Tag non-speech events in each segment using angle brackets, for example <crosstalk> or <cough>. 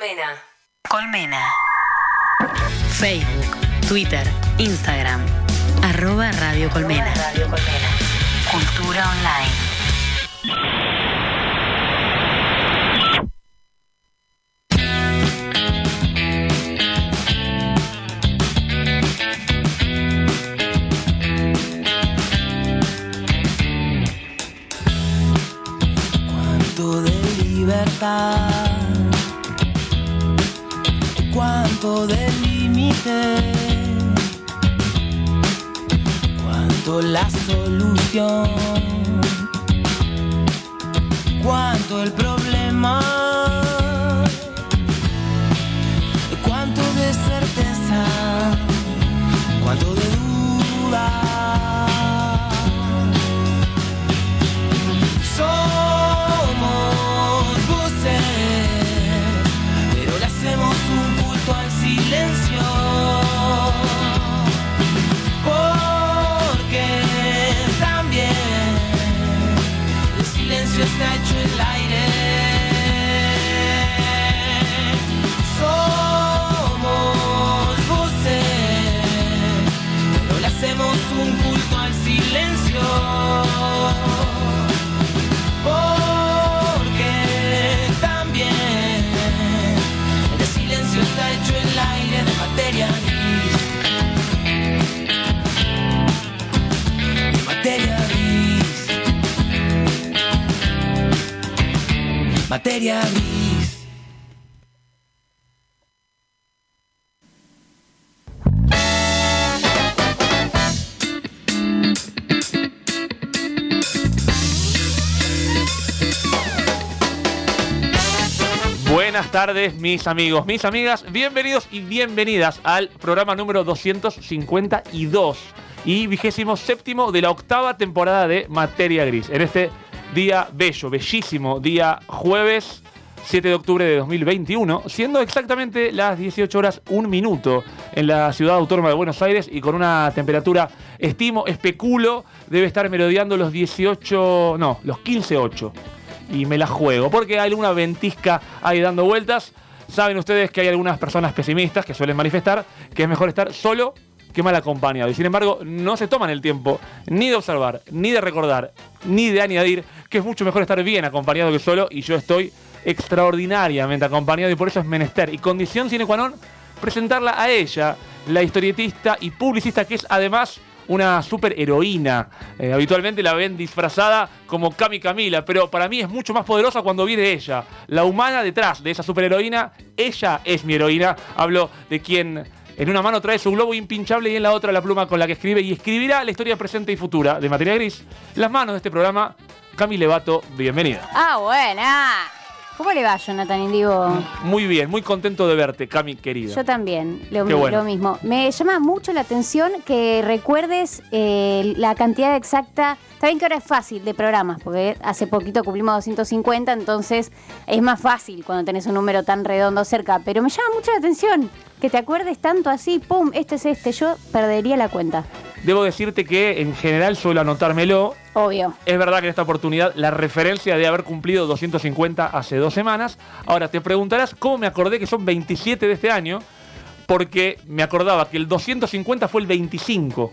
Colmena. Colmena. Facebook, Twitter, Instagram. Arroba Radio Colmena. Radio Colmena. Cultura online. canción. Tardes, mis amigos, mis amigas. Bienvenidos y bienvenidas al programa número 252 y vigésimo séptimo de la octava temporada de Materia Gris. En este día bello, bellísimo, día jueves 7 de octubre de 2021, siendo exactamente las 18 horas 1 minuto en la ciudad autónoma de Buenos Aires y con una temperatura, estimo, especulo, debe estar merodeando los 18, no, los 15.8 y me la juego, porque hay alguna ventisca ahí dando vueltas. Saben ustedes que hay algunas personas pesimistas que suelen manifestar que es mejor estar solo que mal acompañado. Y sin embargo, no se toman el tiempo ni de observar, ni de recordar, ni de añadir que es mucho mejor estar bien acompañado que solo. Y yo estoy extraordinariamente acompañado y por eso es menester y condición sine qua non presentarla a ella, la historietista y publicista que es además una superheroína. Eh, habitualmente la ven disfrazada como Cami Camila, pero para mí es mucho más poderosa cuando viene ella. La humana detrás de esa superheroína, ella es mi heroína. Hablo de quien en una mano trae su globo impinchable y en la otra la pluma con la que escribe y escribirá la historia presente y futura de Materia Gris. Las manos de este programa, Cami Levato, bienvenida. Ah, buena. ¿Cómo le va, Jonathan Indigo? Muy bien, muy contento de verte, Cami querida. Yo también, lo, Qué mi- bueno. lo mismo. Me llama mucho la atención que recuerdes eh, la cantidad exacta. Está bien que ahora es fácil de programas, porque hace poquito cumplimos 250, entonces es más fácil cuando tenés un número tan redondo cerca. Pero me llama mucho la atención que te acuerdes tanto así, pum, este es este. Yo perdería la cuenta. Debo decirte que en general suelo anotármelo. Obvio. Es verdad que en esta oportunidad la referencia de haber cumplido 250 hace dos semanas. Ahora te preguntarás cómo me acordé que son 27 de este año, porque me acordaba que el 250 fue el 25.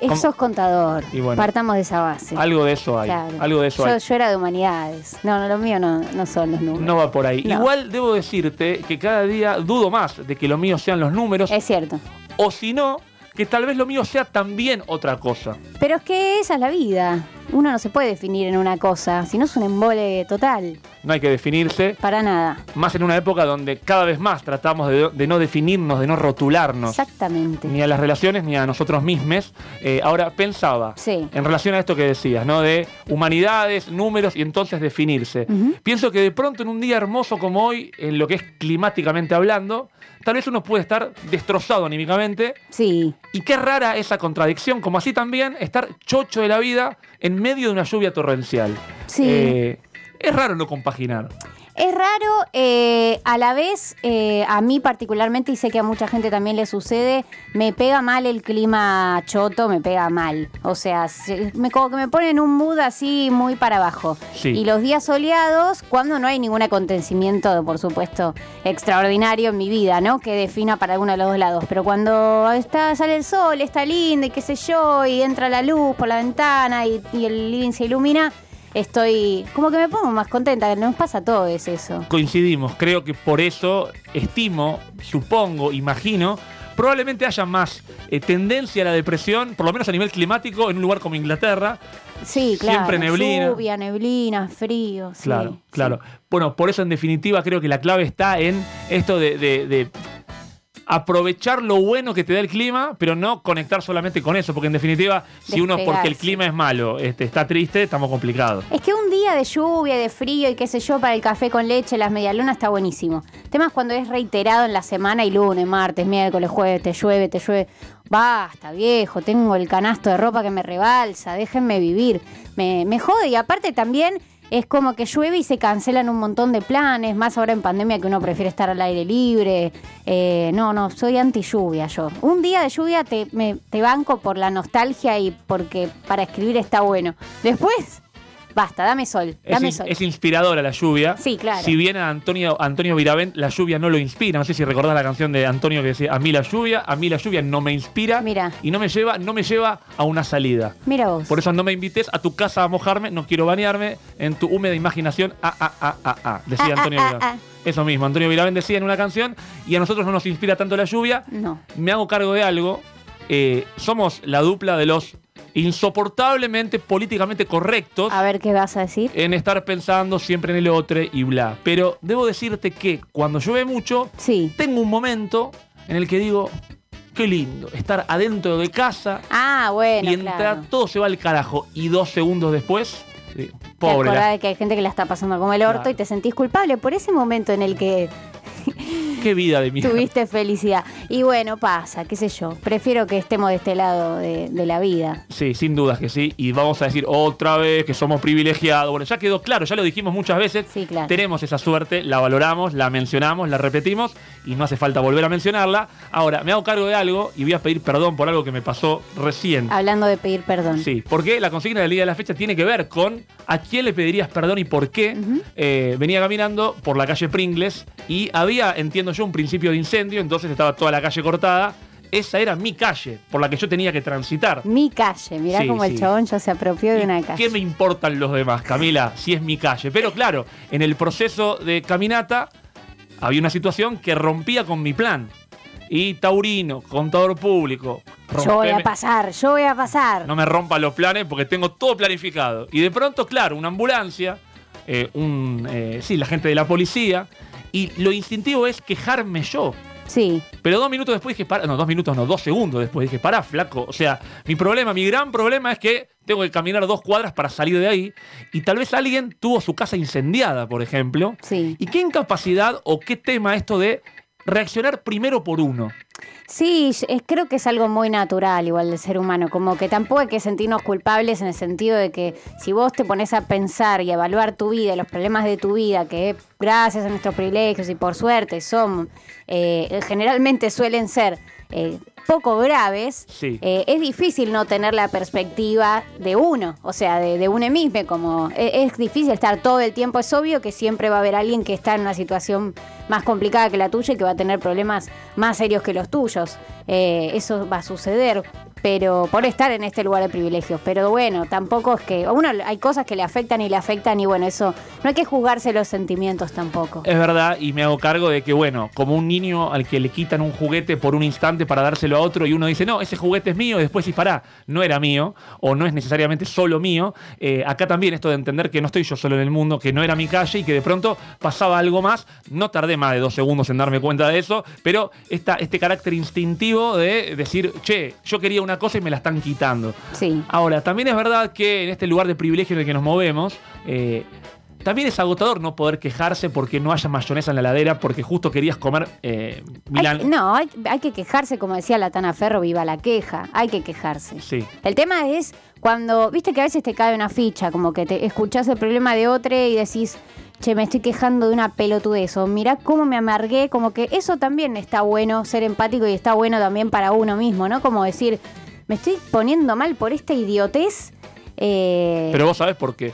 ¿Cómo? Sos contador. Y bueno. Partamos de esa base. Algo de eso hay. Claro. Algo de eso yo, hay. yo era de humanidades. No, no, lo mío no, no son los números. No va por ahí. No. Igual debo decirte que cada día dudo más de que lo mío sean los números, Es cierto. o si no, que tal vez lo mío sea también otra cosa. Pero es que esa es la vida. Uno no se puede definir en una cosa, si no es un embole total. No hay que definirse, Para nada. más en una época donde cada vez más tratamos de, de no definirnos, de no rotularnos. Exactamente. ni a las relaciones ni a nosotros mismos. Eh, ahora pensaba Sí. en relación a esto que decías, ¿no? De humanidades, números y entonces definirse. Pienso que de pronto en un día hermoso como hoy, en lo que es climáticamente hablando, tal vez uno puede estar destrozado anímicamente. Sí. Y qué rara esa contradicción, como así también estar chocho de la vida en medio de una lluvia torrencial. Sí. Eh, es raro no compaginar. Es raro, eh, a la vez, eh, a mí particularmente, y sé que a mucha gente también le sucede, me pega mal el clima choto, me pega mal. O sea, se- me, como que me pone en un mood así muy para abajo. Sí. Y los días soleados, cuando no hay ningún acontecimiento, por supuesto, extraordinario en mi vida, ¿no? Que defina para alguno de los dos lados. Pero cuando está, sale el sol, está lindo y qué sé yo, y entra la luz por la ventana y, y el living se ilumina, estoy como que me pongo más contenta. Nos pasa a todos eso. Coincidimos, creo que por eso estimo, supongo, imagino, probablemente haya más eh, tendencia a la depresión, por lo menos a nivel climático, en un lugar como Inglaterra. Sí, claro. Siempre neblina. Lluvia, neblina, frío. sí, Claro, sí. claro. Bueno, por eso en definitiva creo que la clave está en esto de, de- de aprovechar lo bueno que te da el clima, pero no conectar solamente con eso, porque en definitiva, si uno porque el clima es malo, este, está triste, estamos complicados. Es que un día de lluvia, de frío y qué sé yo, para el café con leche, las medialunas está buenísimo. El tema es cuando es reiterado en la semana y lunes, martes, miércoles, jueves, te llueve, te llueve. Basta, viejo, tengo el canasto de ropa que me rebalsa, déjenme vivir. Me, me jode y aparte también es como que llueve y se cancelan un montón de planes, más ahora en pandemia que uno prefiere estar al aire libre. Eh, no, no, soy anti lluvia yo. Un día de lluvia te, te banco por la nostalgia y porque para escribir está bueno. Después, basta, dame sol, Es, dame in- sol. es inspiradora la lluvia. Sí, claro. Si bien a Antonio, Antonio Viravent la lluvia no lo inspira, no sé si recordás la canción de Antonio que decía, a mí la lluvia, a mí la lluvia no me inspira Mira. y no me lleva, no me lleva a una salida. Mira vos. Por eso no me invites a tu casa a mojarme, no quiero bañarme en tu húmeda imaginación. Ah, ah, ah, ah, ah, decía Ah, ah, Antonio ah, Viravent. ah. Eso mismo, Antonio Viravent decía en una canción y a nosotros no nos inspira tanto la lluvia. No. Me hago cargo de algo. eh, somos la dupla de los insoportablemente políticamente correctos A ver qué vas a decir. en estar pensando siempre en el otro y bla. Pero debo decirte que cuando llueve mucho, Sí. tengo un momento en el que digo, qué lindo, estar adentro de casa Ah, bueno, mientras claro. todo se va al carajo y dos segundos después, eh, Te pobre. la- de que hay gente que la está pasando como el orto Claro. y te sentís culpable por ese momento en el que <laughs> qué vida de mierda. tuviste felicidad. Y bueno, pasa, qué sé yo. Prefiero que estemos de este lado de, de la vida. Sí, sin dudas que sí. Y vamos a decir otra vez que somos privilegiados. Bueno, ya quedó claro, ya lo dijimos muchas veces. Sí, claro. Tenemos esa suerte, la valoramos, la mencionamos, la repetimos y no hace falta volver a mencionarla. Ahora, me hago cargo de algo y voy a pedir perdón por algo que me pasó recién. Hablando de pedir perdón. Sí, porque la consigna del día de la fecha tiene que ver con a quién le pedirías perdón y por qué. Eh, venía caminando por la calle Pringles y había, entiendo yo, un principio de incendio, entonces estaba toda la calle cortada. Esa era mi calle por la que yo tenía que transitar. Mi calle, mirá Sí, como el chabón ya se apropió de ¿Y una calle. ¿Qué me importan los demás, Camila, si es mi calle? Pero claro, en el proceso de caminata había una situación que rompía con mi plan. Y Taurino, contador público, Yo voy a pasar, yo voy a pasar. no me rompa los planes porque tengo todo planificado. Y de pronto, claro, una ambulancia, eh, un, eh, sí, la gente de la policía, y lo instintivo es quejarme yo. Sí, Pero dos minutos después dije, para, no, dos minutos, no, dos segundos después dije, pará, flaco. O sea, mi problema, mi gran problema es que tengo que caminar dos cuadras para salir de ahí. Y tal vez alguien tuvo su casa incendiada, por ejemplo. sí. ¿Y qué incapacidad o qué tema esto de reaccionar primero por uno? Sí, es- creo que es algo muy natural igual del ser humano, como que tampoco hay que sentirnos culpables en el sentido de que si vos te pones a pensar y evaluar tu vida, y los problemas de tu vida, que gracias a nuestros privilegios y por suerte son, eh, generalmente suelen ser eh, poco graves, Sí. eh, es difícil no tener la perspectiva de uno, o sea, de, de uno mismo, como e- es, difícil estar todo el tiempo, es obvio que siempre va a haber alguien que está en una situación más complicada que la tuya y que va a tener problemas más serios que los tuyos. Eh, eso va a suceder, pero por estar en este lugar de privilegios. Pero bueno, tampoco es que, a uno hay cosas que le afectan y le afectan y bueno, eso, no hay que juzgarse los sentimientos tampoco. Es verdad, y me hago cargo de que, bueno, como un niño al que le quitan un juguete por un instante para dárselo a otro y uno dice, no, ese juguete es mío, y después si pará, no era mío, o no es necesariamente solo mío. eh, acá también esto de entender que no estoy yo solo en el mundo, que no era mi calle y que de pronto pasaba algo más. No tardé más de dos segundos en darme cuenta de eso, pero esta, este carácter instintivo de decir, che, yo quería una cosa y me la están quitando. Sí. Ahora, también es verdad que en este lugar de privilegio en el que nos movemos, eh, también es agotador no poder quejarse porque no haya mayonesa en la heladera, porque justo querías comer eh, Hay- Milán. no, hay, hay que quejarse, como decía la Tana Ferro, viva la queja, hay que quejarse. Sí. El tema es cuando, viste que a veces te cae una ficha, como que te escuchás el problema de otro y decís, che, me estoy quejando de una pelotudez, o mirá cómo me amargué, como que eso también está bueno, ser empático y está bueno también para uno mismo, ¿no? Como decir, me estoy poniendo mal por esta idiotez. eh, Pero vos sabés por qué.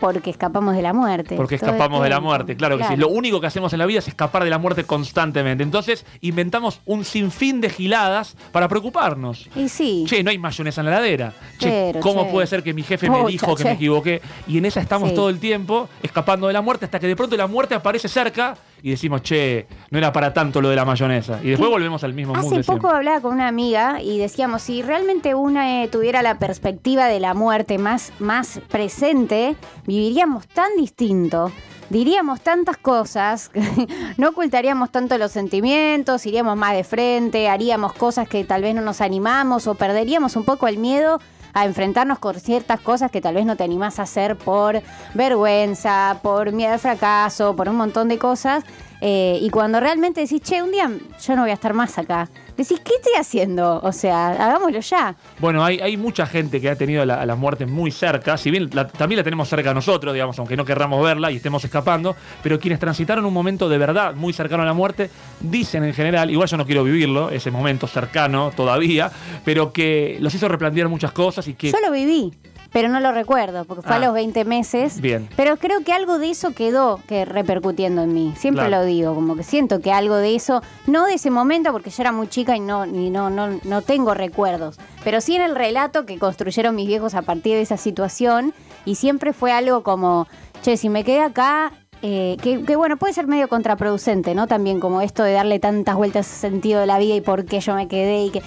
Porque escapamos de la muerte. Porque escapamos de la muerte, claro que sí. Lo único que hacemos en la vida es escapar de la muerte constantemente. Entonces inventamos un sinfín de giladas para preocuparnos. Y sí. Che, no hay mayonesa en la heladera. Che, Pero, ¿cómo che. puede ser que mi jefe me dijo que che. me equivoqué? Y en esa estamos Sí. todo el tiempo, escapando de la muerte, hasta que de pronto la muerte aparece cerca y decimos, che, no era para tanto lo de la mayonesa. Y después ¿Qué? volvemos al mismo mundo. Hace poco siempre. hablaba con una amiga y decíamos, si realmente una eh, tuviera la perspectiva de la muerte más, más presente, viviríamos tan distinto. Diríamos tantas cosas, <laughs> no ocultaríamos tanto los sentimientos, iríamos más de frente, haríamos cosas que tal vez no nos animamos o perderíamos un poco el miedo a enfrentarnos con ciertas cosas que tal vez no te animás a hacer por vergüenza, por miedo al fracaso, por un montón de cosas. Eh, y cuando realmente decís, che, un día yo no voy a estar más acá, decís, ¿qué estoy haciendo? O sea, hagámoslo ya. Bueno, hay, hay mucha gente que ha tenido la, la muerte muy cerca, si bien la- también la tenemos cerca a nosotros, digamos, aunque no querramos verla y estemos escapando, pero quienes transitaron un momento de verdad muy cercano a la muerte, dicen en general, igual yo no quiero vivirlo, ese momento cercano todavía, pero que los hizo replantear muchas cosas y que... Yo lo viví, pero no lo recuerdo, porque fue Ah. a los 20 meses. Bien. Pero creo que algo de eso quedó que repercutiendo en mí. Siempre Claro. lo digo, como que siento que algo de eso, no de ese momento, porque yo era muy chica y no, y no, no, no tengo recuerdos, pero sí en el relato que construyeron mis viejos a partir de esa situación. Y siempre fue algo como, che, si me quedé acá. eh, que, que bueno, puede ser medio contraproducente, ¿no? También como esto de darle tantas vueltas al sentido de la vida y por qué yo me quedé y que.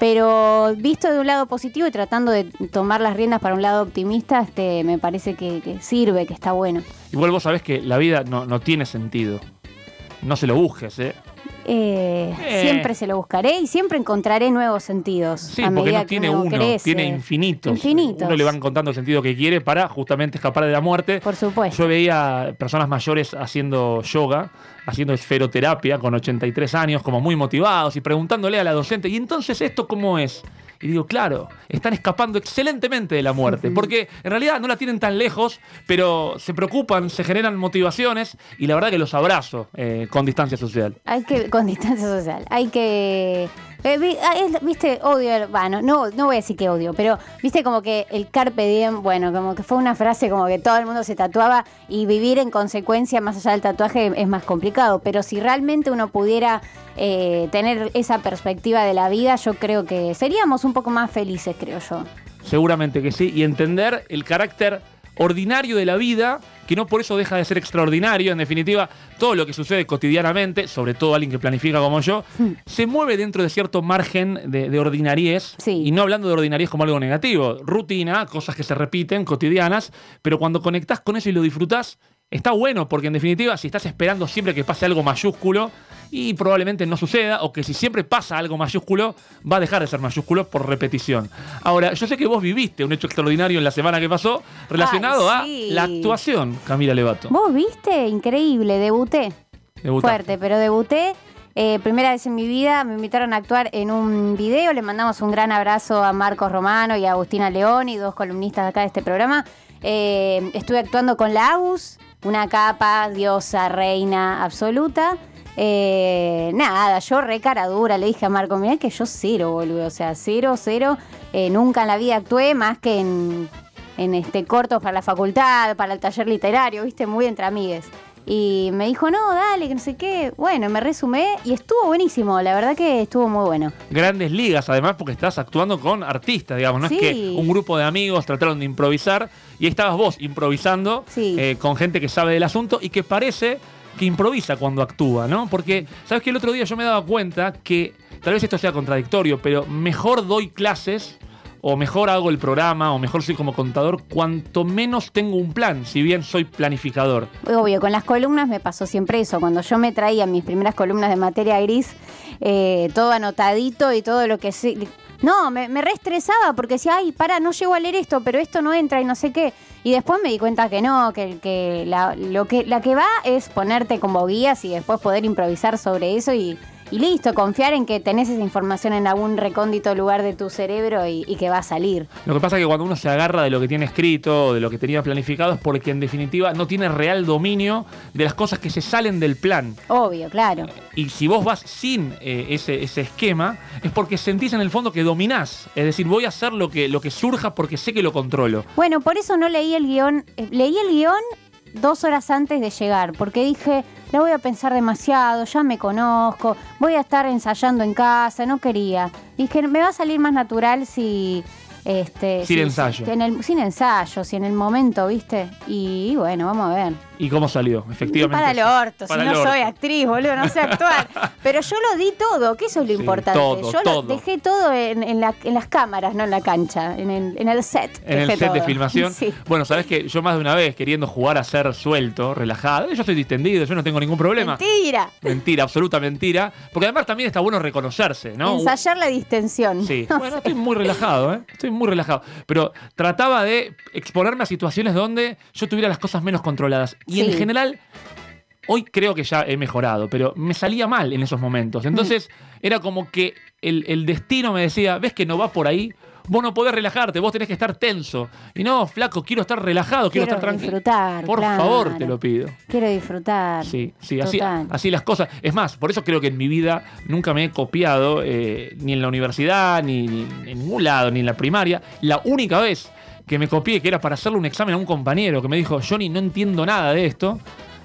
Pero visto de un lado positivo y tratando de tomar las riendas para un lado optimista, este, me parece que, que sirve, que está bueno. Igual vos sabés que la vida no, no tiene sentido. No se lo busques, ¿eh? Eh, Eh. Siempre se lo buscaré y siempre encontraré nuevos sentidos. Sí, a porque no tiene uno uno, crece. tiene infinitos. Infinitos. Uno le van contando el sentido que quiere para justamente escapar de la muerte. Por supuesto. Yo veía personas mayores haciendo yoga, haciendo esferoterapia con 83 años, como muy motivados y preguntándole a la docente, ¿y entonces esto cómo es? Y digo, claro, están escapando excelentemente de la muerte, porque en realidad no la tienen tan lejos, pero se preocupan, se generan motivaciones y la verdad que los abrazo eh, con distancia social. Hay que, con distancia social, hay que... eh, vi- ah, es- viste, odio, bueno, no, no voy a decir que odio, pero viste como que el carpe diem, bueno, como que fue una frase como que todo el mundo se tatuaba y vivir en consecuencia más allá del tatuaje es más complicado, pero si realmente uno pudiera eh, tener esa perspectiva de la vida, yo creo que seríamos un poco más felices, creo yo. Seguramente que sí, y entender el carácter ordinario de la vida, que no por eso deja de ser extraordinario, en definitiva, todo lo que sucede cotidianamente, sobre todo alguien que planifica como yo, se mueve dentro de cierto margen de, de ordinariez, Sí. y no hablando de ordinariez como algo negativo, rutina, cosas que se repiten, cotidianas, pero cuando conectás con eso y lo disfrutás, está bueno, porque en definitiva, si estás esperando siempre que pase algo mayúsculo, y probablemente no suceda, o que si siempre pasa algo mayúsculo, va a dejar de ser mayúsculo por repetición. Ahora, yo sé que vos viviste un hecho extraordinario en la semana que pasó relacionado Ay, sí. a la actuación, Camila Levato. ¿Vos viste? Increíble, debuté. Debutaste. Fuerte, pero debuté. eh, primera vez en mi vida me invitaron a actuar en un video. Le mandamos un gran abrazo a Marcos Romano y a Agustina León y dos columnistas de acá de este programa. Eh, estuve actuando con la Agus, una capa, diosa, reina absoluta. Eh, nada, yo re cara dura, le dije a Marco, mirá que yo cero, boludo, o sea, cero, cero. Eh, nunca en la vida actué más que en, en este cortos para la facultad, para el taller literario, viste, muy entre amigues. Y me dijo, no, dale, que no sé qué. Bueno, me resumé y estuvo buenísimo, la verdad que estuvo muy bueno. Grandes ligas, además, porque estás actuando con artistas, digamos. No Sí. es que un grupo de amigos trataron de improvisar y ahí estabas vos improvisando Sí. eh, con gente que sabe del asunto y que parece que improvisa cuando actúa, ¿no? Porque, ¿sabes que El otro día yo me daba cuenta que, tal vez esto sea contradictorio, pero mejor doy clases o mejor hago el programa o mejor soy como contador cuanto menos tengo un plan, si bien soy planificador. Obvio, con las columnas me pasó siempre eso. Cuando yo me traía mis primeras columnas de materia gris, eh, todo anotadito y todo lo que. No, me, reestresaba porque decía, ay, para, no llego a leer esto, pero esto no entra y no sé qué. Y después me di cuenta que no, que, que, la, lo que la que va es ponerte como guías y después poder improvisar sobre eso y, y listo, confiar en que tenés esa información en algún recóndito lugar de tu cerebro y, y que va a salir. Lo que pasa es que cuando uno se agarra de lo que tiene escrito o de lo que tenía planificado es porque en definitiva no tiene real dominio de las cosas que se salen del plan. Obvio, claro. Y si vos vas sin eh, ese, ese esquema, es porque sentís en el fondo que dominás. Es decir, voy a hacer lo que, lo que surja porque sé que lo controlo. Bueno, por eso no leí el guion. Eh, leí el guion dos horas antes de llegar, porque dije, la voy a pensar demasiado, ya me conozco, voy a estar ensayando en casa, no quería. Dije, me va a salir más natural si... Este, Sin si- ensayo. si en el- sin ensayo, si en el momento, ¿viste? Y, bueno, vamos a ver. ¿Y cómo salió? Efectivamente. Para el orto, Para si el no orto. soy actriz, boludo, no sé actuar. <laughs> Pero yo lo di todo, que eso es lo Sí, importante. todo, yo todo. lo dejé todo en, en la- en las cámaras, no en la cancha, en el, en el set. En el set de filmación. <laughs> Sí. Bueno, sabes que yo más de una vez queriendo jugar a ser suelto, relajado, yo estoy distendido, yo no tengo ningún problema. Mentira. Mentira, absoluta mentira. Porque además también está bueno reconocerse, ¿no? Ensayar la distensión. Sí, No <laughs> bueno, sé. estoy muy relajado, ¿eh? Estoy muy relajado. Pero trataba de exponerme a situaciones donde yo tuviera las cosas menos controladas. Y en general, hoy creo que ya he mejorado, pero me salía mal en esos momentos. Entonces, <laughs> era como que el, el destino me decía, ves que no va por ahí. Vos no podés relajarte, vos tenés que estar tenso. Y no, flaco, quiero estar relajado, quiero, Quiero estar tranquilo. disfrutar, Por claro. favor, te lo pido. Quiero disfrutar. Sí, sí, así, así las cosas. Es más, por eso creo que en mi vida nunca me he copiado, eh, ni en la universidad, ni, ni en ningún lado, ni en la primaria. La única vez que me copié, que era para hacerle un examen a un compañero, que me dijo, Johnny, no entiendo nada de esto.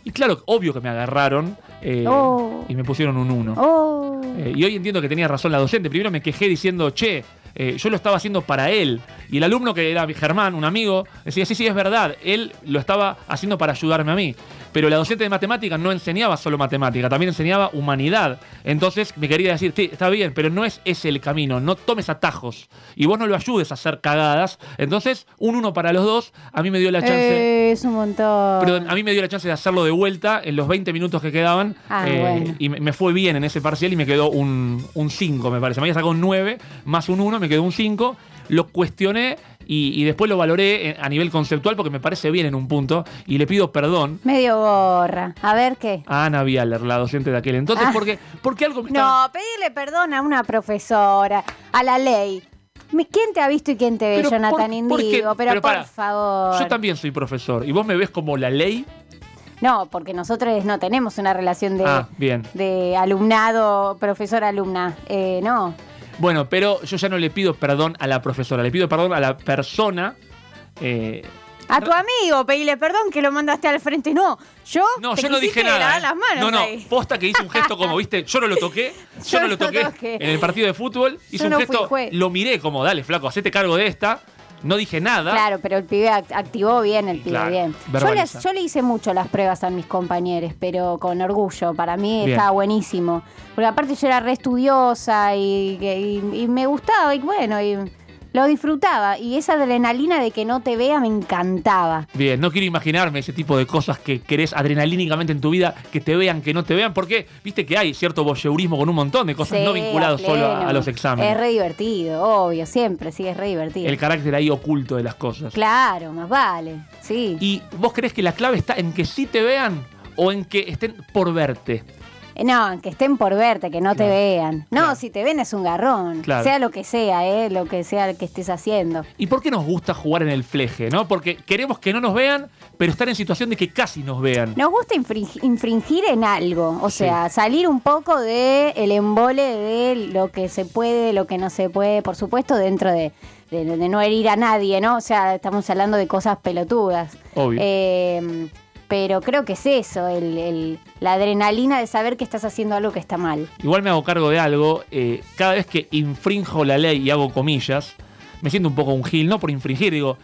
Y claro, obvio que me agarraron eh, Oh. y me pusieron un 1. Oh. Eh, y hoy entiendo que tenía razón la docente. Primero me quejé diciendo, che, eh, yo lo estaba haciendo para él. Y el alumno que era Germán, un amigo, decía, sí, sí, es verdad, él lo estaba haciendo para ayudarme a mí. Pero la docente de matemáticas no enseñaba solo matemática, también enseñaba humanidad. Entonces me quería decir, sí, está bien, pero no es ese el camino, no tomes atajos. Y vos no lo ayudes a hacer cagadas. Entonces, un uno para los dos, a mí me dio la chance... Eh, es un montón. Perdón, a mí me dio la chance de hacerlo de vuelta en los 20 minutos que quedaban. Ah, eh, bueno. Y me, me fue bien en ese parcial y me quedó un 5, me parece. Me había sacado un 9 más un 1, me quedó un 5. Lo cuestioné y, y después lo valoré en- a nivel conceptual porque me parece bien en un punto. Y le pido perdón Medio gorra. A ver qué. a Ana Vialer, la docente de aquel entonces, Ah. porque, porque algo me estaba- No, pedirle perdón a una profesora, a la ley. ¿Quién te ha visto y quién te ve, Pero Jonathan por-. Indigo? Pero, Pero por favor. Yo también soy profesor y vos me ves como la ley. No, porque nosotros no tenemos una relación de, Ah, bien. de alumnado, profesor-alumna. Eh, no. Bueno, pero yo ya no le pido perdón a la profesora, le pido perdón a la persona. eh, A tu amigo, pedirle perdón que lo mandaste al frente. No, yo. No, te yo no dije nada. ¿eh? las manos no, no, ahí. posta que hice un gesto como, viste, yo no lo toqué, yo, <laughs> Yo no lo toqué toqué. en el partido de fútbol, hice Yo un no gesto, lo miré como, dale, flaco, hacete cargo de esta, no dije nada. Claro, pero el pibe act- activó bien, el pibe Claro, bien. Yo, les- yo le hice mucho las pruebas a mis compañeros, pero con orgullo. Para mí Bien. estaba buenísimo. Porque aparte yo era re estudiosa y, y- y me gustaba y bueno, y lo disfrutaba. Y esa adrenalina de que no te vea me encantaba. Bien, no quiero imaginarme ese tipo de cosas que querés adrenalínicamente en tu vida, que te vean, que no te vean, porque viste que hay cierto voyeurismo con un montón de cosas Sí, no vinculadas a solo a, a los exámenes. Es re divertido, obvio, siempre, sí, es re divertido. El carácter ahí oculto de las cosas. Claro, más vale, sí. ¿Y vos crees que la clave está en que sí te vean o en que estén por verte? Eh, No, que estén por verte, que no te vean. No, Claro. si te ven es un garrón. Claro. Sea lo que sea, eh, lo que sea que estés haciendo. ¿Y por qué nos gusta jugar en el fleje, no? Porque queremos que no nos vean, pero estar en situación de que casi nos vean. Nos gusta infring- infringir en algo, o sea, salir un poco de el embole de lo que se puede, de lo que no se puede, por supuesto, dentro de, de- de no herir a nadie, ¿no? O sea, estamos hablando de cosas pelotudas. Obvio. Eh, pero creo que es eso, el- el- la adrenalina de saber que estás haciendo algo que está mal. Igual me hago cargo de algo. eh, cada vez que infrinjo la ley y hago comillas, me siento un poco un gil, no por infringir, digo.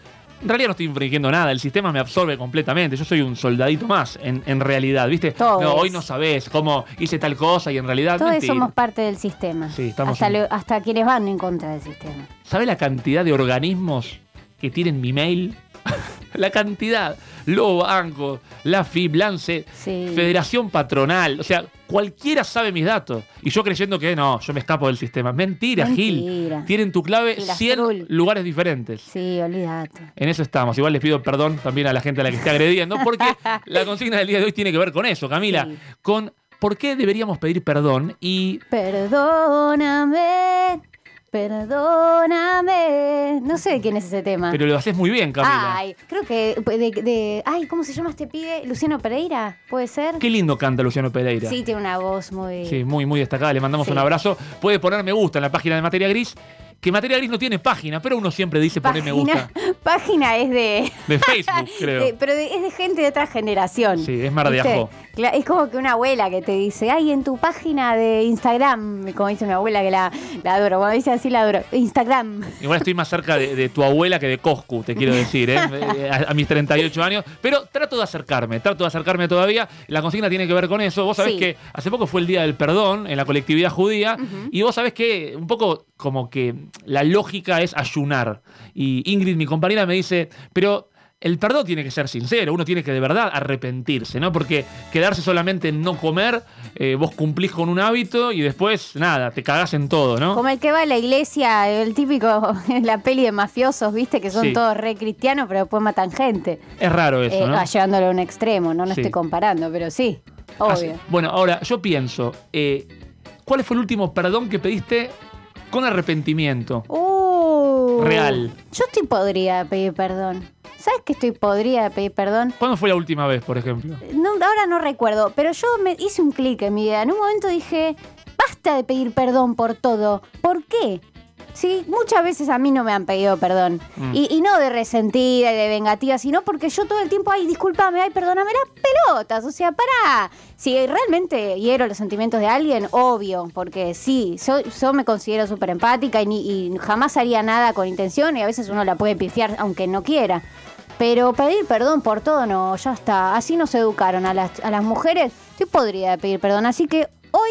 En realidad no estoy infringiendo nada, el sistema me absorbe completamente. Yo soy un soldadito más, en, en realidad, ¿viste? Todos. No, hoy no sabés cómo hice tal cosa y en realidad. Todos mentira. somos parte del sistema. Sí, estamos hasta, en- lo- hasta quienes van en contra del sistema. ¿Sabe la cantidad de organismos que tienen mi mail? <laughs> la cantidad. Lobo Banco, la FIB, Lance, Sí. Federación Patronal. O sea, cualquiera sabe mis datos. Y yo creyendo que no, yo me escapo del sistema. Mentira, Gil. Mentira. Tienen tu clave Gil 100 Azul. lugares diferentes. Sí, olvídate. En eso estamos. Igual les pido perdón también a la gente a la que esté agrediendo, porque <laughs> la consigna del día de hoy tiene que ver con eso, Camila. Sí. Con por qué deberíamos pedir perdón y Perdóname, perdóname. No sé de quién es ese tema. pero lo haces muy bien, Camila. Ay, creo que de, de- Ay, ¿cómo se llama este pibe? Luciano Pereira, ¿puede ser? Qué lindo canta Luciano Pereira. Sí, tiene una voz muy... Sí, muy, muy destacada. Le mandamos Sí. un abrazo. Puede poner me gusta en la página de Materia Gris. Que Materia Gris no tiene página, pero uno siempre dice poner me gusta. <laughs> página es de... De Facebook, <laughs> creo. de- pero de- es de gente de otra generación. Sí, es Mar de ¿Viste? Es como que una abuela que te dice, ay, en tu página de Instagram, como dice mi abuela que la, la adoro, cuando dice así la adoro, Instagram. Igual estoy más cerca de, de tu abuela que de Coscu, te quiero decir, ¿eh? <laughs> Eh, a, a mis 38 años. Pero trato de acercarme, trato de acercarme todavía. La consigna tiene que ver con eso. Vos sabés Sí. que hace poco fue el Día del Perdón en la colectividad judía. Y vos sabés que un poco como que la lógica es ayunar. Y Ingrid, mi compañera, me dice, pero... El perdón tiene que ser sincero, uno tiene que de verdad arrepentirse, ¿no? Porque quedarse solamente en no comer, eh, vos cumplís con un hábito y después, nada, te cagás en todo, ¿no? Como el que va a la iglesia, el típico, <laughs> la peli de mafiosos, viste, que son Sí. todos re cristianos, pero después matan gente. Es raro eso, Eh, ¿no? ah, llevándolo a un extremo, no lo Sí. estoy comparando, pero sí, Así- obvio. Bueno, ahora yo pienso, eh, ¿cuál fue el último perdón que pediste con arrepentimiento? Uh, Real. Yo estoy podrida de pedir perdón. ¿Sabes que estoy podrida de pedir perdón? ¿Cuándo fue la última vez, por ejemplo? No, ahora no recuerdo, pero yo me hice un clic en mi vida. En un momento dije, basta de pedir perdón por todo. ¿Por qué? Sí, muchas veces a mí no me han pedido perdón. Mm. Y, y no de resentida y de vengativa, sino porque yo todo el tiempo, ay, discúlpame, ay, perdóname las pelotas. O sea, pará. Si realmente hiero los sentimientos de alguien, obvio, porque sí, yo, yo me considero súper empática y, ni- y jamás haría nada con intención y a veces uno la puede pifiar aunque no quiera. Pero pedir perdón por todo, no, ya está. Así nos educaron a las, a las mujeres. Estoy podría pedir perdón. Así que hoy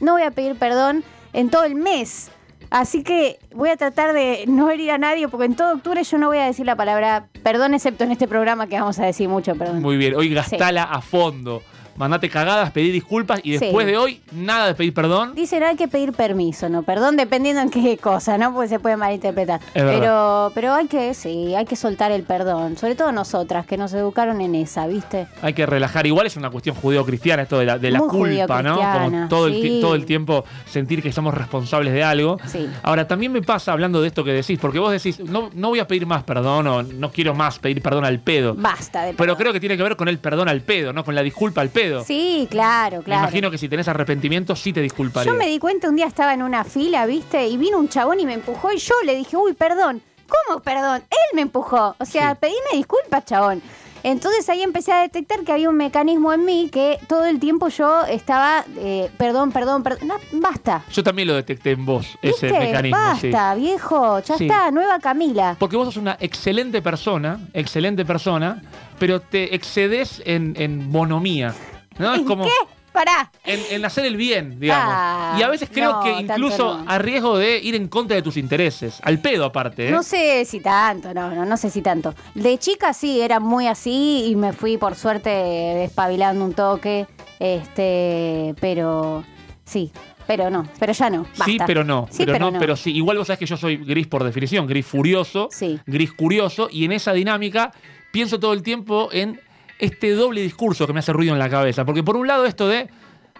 no voy a pedir perdón en todo el mes. Así que voy a tratar de no herir a nadie, porque en todo octubre yo no voy a decir la palabra perdón, excepto en este programa que vamos a decir mucho perdón. Muy bien, hoy gastala a fondo. Mandate cagadas, pedí disculpas y Sí. después de hoy, nada de pedir perdón. Dicen hay que pedir permiso, ¿no? Perdón dependiendo en qué cosa, ¿no? Porque se puede malinterpretar. Pero, pero hay que, sí, hay que soltar el perdón. Sobre todo nosotras, que nos educaron en esa, ¿viste? Hay que relajar. Igual es una cuestión judeo-cristiana esto de la, de la Muy culpa, ¿no? Como todo el, todo el tiempo sentir que somos responsables de algo. Sí. Ahora, también me pasa hablando de esto que decís, porque vos decís, no, no voy a pedir más perdón o no quiero más pedir perdón al pedo. Basta de Pero creo que tiene que ver con el perdón al pedo, ¿no? Con la disculpa al pedo. Sí, claro, Me claro. imagino que si tenés arrepentimiento, sí te disculparía. Yo me di cuenta, un día estaba en una fila, ¿viste? Y vino un chabón y me empujó y yo le dije, uy, perdón. ¿Cómo perdón? Él me empujó. O sea, Sí. pedime disculpas, chabón. Entonces ahí empecé a detectar que había un mecanismo en mí que todo el tiempo yo estaba, eh, perdón, perdón, perdón. No, basta. Yo también lo detecté en vos, ese mecanismo. sí. Basta, viejo. Ya Sí. está, nueva Camila. Porque vos sos una excelente persona, excelente persona, pero te excedes en, en bonomía. ¿No? Es ¿En como qué? Pará. en, en hacer el bien, digamos. Ah, y a veces creo no, que incluso no. a riesgo de ir en contra de tus intereses. Al pedo aparte, ¿eh? No sé si tanto, no, no, no sé si tanto. De chica sí, era muy así y me fui por suerte despabilando un toque, este, pero sí, pero no, pero ya no. Sí, pero no. Sí, pero, no, pero sí. Igual vos sabés que yo soy gris por definición, gris furioso, Sí. gris curioso, y en esa dinámica pienso todo el tiempo en este doble discurso que me hace ruido en la cabeza. Porque por un lado esto de...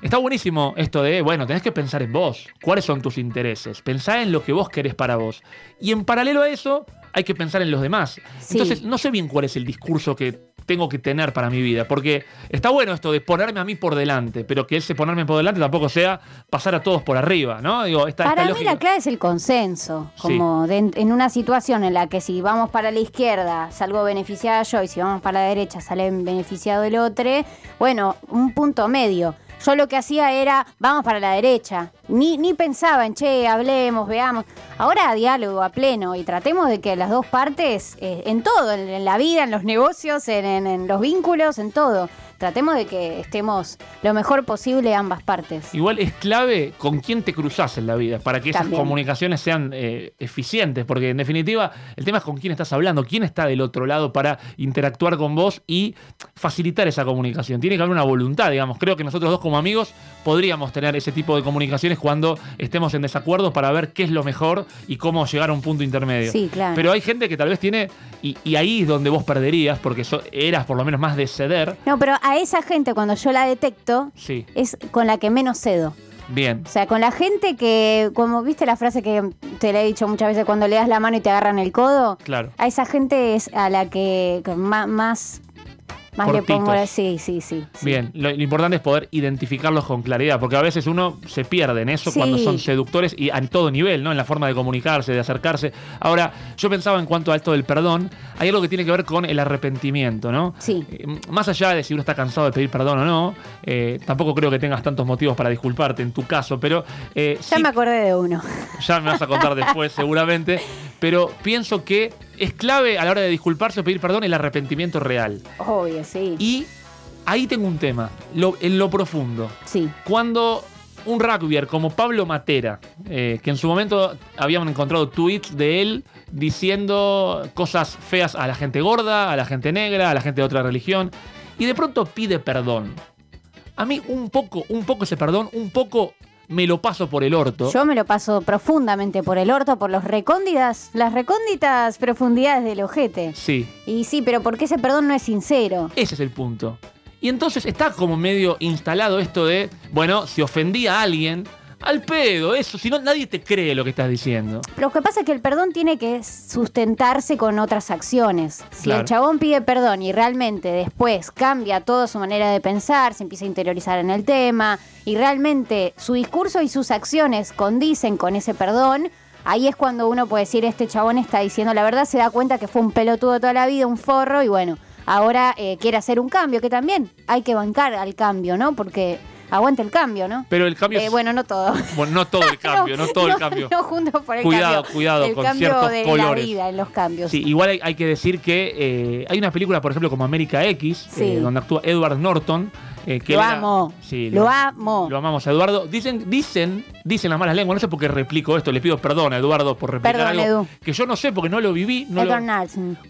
Está buenísimo esto de, bueno, tenés que pensar en vos. ¿Cuáles son tus intereses? Pensá en lo que vos querés para vos. Y en paralelo a eso, hay que pensar en los demás. Sí. Entonces, no sé bien cuál es el discurso que tengo que tener para mi vida. Porque está bueno esto de ponerme a mí por delante, pero que ese ponerme por delante tampoco sea pasar a todos por arriba, ¿no? Digo, esta, Para esta mí la clave es el consenso, Sí. como de- en una situación en la que si vamos para la izquierda salgo beneficiada yo y si vamos para la derecha sale beneficiado el otro, bueno, un punto medio. Yo lo que hacía era, vamos para la derecha. Ni, ni pensaba en, che, hablemos, veamos. Ahora diálogo a pleno y tratemos de que las dos partes, eh, en todo, en, en la vida, en los negocios, en, en- en los vínculos, en todo, tratemos de que estemos lo mejor posible ambas partes. Igual es clave con quién te cruzas en la vida para que esas También. comunicaciones sean eh, eficientes, porque en definitiva el tema es con quién estás hablando, quién está del otro lado para interactuar con vos y facilitar esa comunicación. Tiene que haber una voluntad, digamos. Creo que nosotros dos como amigos podríamos tener ese tipo de comunicaciones cuando estemos en desacuerdo para ver qué es lo mejor y cómo llegar a un punto intermedio. Sí, claro. Pero hay gente que tal vez tiene, y, y ahí es donde vos perderías, porque so- eras por lo menos más de ceder. No, pero a esa gente cuando yo la detecto, Sí, es con la que menos cedo. bien. O sea, con la gente que, como viste la frase que te la he dicho muchas veces, cuando le das la mano y te agarran el codo, Claro. a esa gente es a la que, que más, más, más le Cortitos. pongo la... Sí, sí, sí. sí. Bien, lo, lo importante es poder identificarlos con claridad, porque a veces uno se pierde en eso Sí. cuando son seductores y a todo nivel, ¿no? En la forma de comunicarse, de acercarse. Ahora, yo pensaba en cuanto a esto del perdón, hay algo que tiene que ver con el arrepentimiento, ¿no? Sí. Eh, más allá de si uno está cansado de pedir perdón o no, eh, tampoco creo que tengas tantos motivos para disculparte en tu caso, pero eh, Ya sí- me acordé de uno. ya me vas a contar <laughs> después seguramente, pero pienso que es clave a la hora de disculparse o pedir perdón el arrepentimiento real. Obvio, sí. Y ahí tengo un tema, lo- en lo profundo. Sí. Cuando un rugbyer como Pablo Matera, eh, que en su momento habíamos encontrado tweets de él diciendo cosas feas a la gente gorda, a la gente negra, a la gente de otra religión, y de pronto pide perdón. A mí un poco, un poco ese perdón, un poco me lo paso por el orto. Yo me lo paso profundamente por el orto, por los recónditas, las recónditas profundidades del ojete. Sí, Y sí, pero porque ese perdón no es sincero. ese es el punto. Y entonces está como medio instalado esto de, bueno, si ofendí a alguien, al pedo, eso, si no nadie te cree lo que estás diciendo. Lo que pasa es que el perdón tiene que sustentarse con otras acciones. Si Claro. el chabón pide perdón y realmente después cambia toda su manera de pensar, se empieza a interiorizar en el tema y realmente su discurso y sus acciones condicen con ese perdón, ahí es cuando uno puede decir, este chabón está diciendo la verdad, se da cuenta que fue un pelotudo toda la vida, un forro y bueno, ahora eh, quiere hacer un cambio, que también hay que bancar al cambio, ¿no? Porque aguanta el cambio, ¿no? Pero el cambio Eh, es- bueno, no todo. Bueno, no todo el <laughs> cambio, no, todo el cambio. No junto por el Cuidado, cambio. cuidado el con cambio ciertos de colores. la vida, en los cambios. Sí, igual hay, hay que decir que eh, hay una película, por ejemplo, como América X, Sí. eh, donde actúa Edward Norton. Eh, que Lo era- amo. Sí, Lo amo. Lo amamos Eduardo. Dicen, dicen, dicen las malas lenguas, no sé por qué replico esto, le pido perdón a Eduardo por replicar Perdón, algo Edu. que yo no sé porque no lo viví, no lo-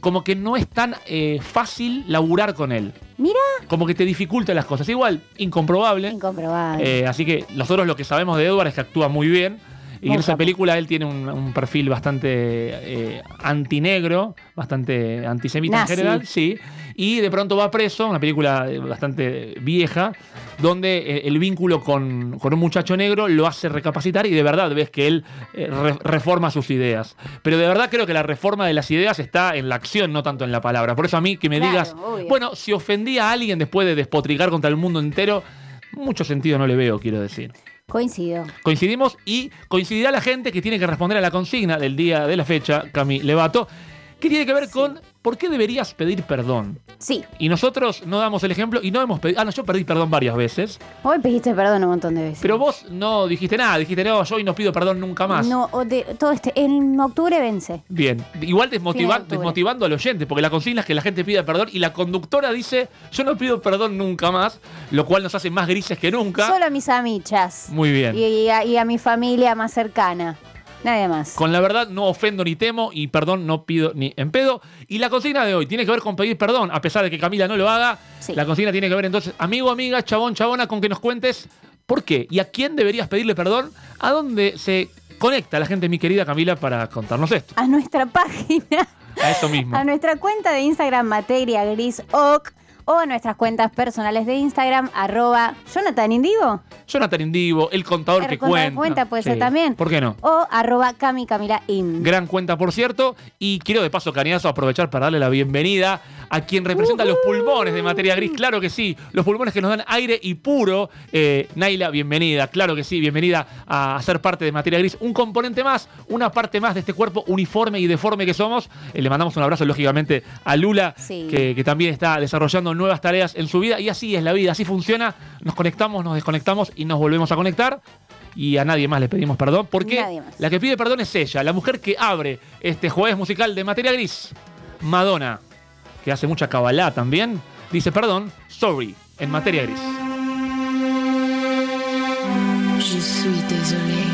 como que no es tan eh, fácil laburar con él. Mira, Como que te dificulta las cosas. Igual, incomprobable. incomprobable. Eh, así que nosotros lo que sabemos de Edward es que actúa muy bien. Y Muy en esa película él tiene un, un perfil bastante eh, antinegro, bastante antisemita Nazi. en general, sí. Y de pronto va preso, una película eh, bastante vieja, donde eh, el vínculo con, con un muchacho negro lo hace recapacitar y de verdad ves que él eh, re- reforma sus ideas. Pero de verdad creo que la reforma de las ideas está en la acción, no tanto en la palabra. Por eso a mí que me Claro, digas, obvio. bueno, si ofendí a alguien después de despotricar contra el mundo entero, mucho sentido no le veo, quiero decir. Coincido. Coincidimos y coincidirá la gente que tiene que responder a la consigna del día de la fecha, Cami Levato, que tiene que ver con por qué deberías pedir perdón. Sí. Y nosotros no damos el ejemplo y no hemos pedido. Ah, no, yo pedí perdón varias veces. Hoy pediste perdón un montón de veces. Pero vos no dijiste nada, dijiste, no, yo hoy no pido perdón nunca más. No, de, todo este. En octubre vence. Bien, igual desmotiva- de desmotivando al oyente, porque la consigna es que la gente pida perdón y la conductora dice, yo no pido perdón nunca más, lo cual nos hace más grises que nunca. Solo a mis amichas. Muy bien. Y, y a, y a mi familia más cercana. Nadie más. Con la verdad no ofendo ni temo y perdón no pido ni en pedo. Y la consigna de hoy tiene que ver con pedir perdón, a pesar de que Camila no lo haga. Sí. La consigna tiene que ver entonces, amigo, amiga, chabón, chabona, con que nos cuentes por qué y a quién deberías pedirle perdón, a dónde se conecta la gente, mi querida Camila, para contarnos esto. A nuestra <laughs> página. A eso mismo. A nuestra cuenta de Instagram, Materia Gris Oc. O a nuestras cuentas personales de Instagram, arroba Jonathan Indigo. Jonathan Indivo, el contador El que contador cuenta. cuenta puede ser también. ¿Por qué no? O arroba Cami Camila In. Gran cuenta, por cierto. Y quiero de paso, Caniazo, aprovechar para darle la bienvenida a quien representa los pulmones de materia gris. Claro que sí, los pulmones que nos dan aire y puro. Eh, Naila, bienvenida. Claro que sí, bienvenida a ser parte de materia gris. Un componente más, una parte más de este cuerpo uniforme y deforme que somos. Eh, le mandamos un abrazo, lógicamente, a Lula, Sí. que, que también está desarrollando nuevas tareas en su vida. Y así es la vida, así funciona. Nos conectamos, nos desconectamos y nos volvemos a conectar. Y a nadie más le pedimos perdón, porque la que pide perdón es ella, la mujer que abre este jueves musical de materia gris, Madonna, que hace mucha cabalá también, dice perdón, sorry, en materia gris. Je suis désolé.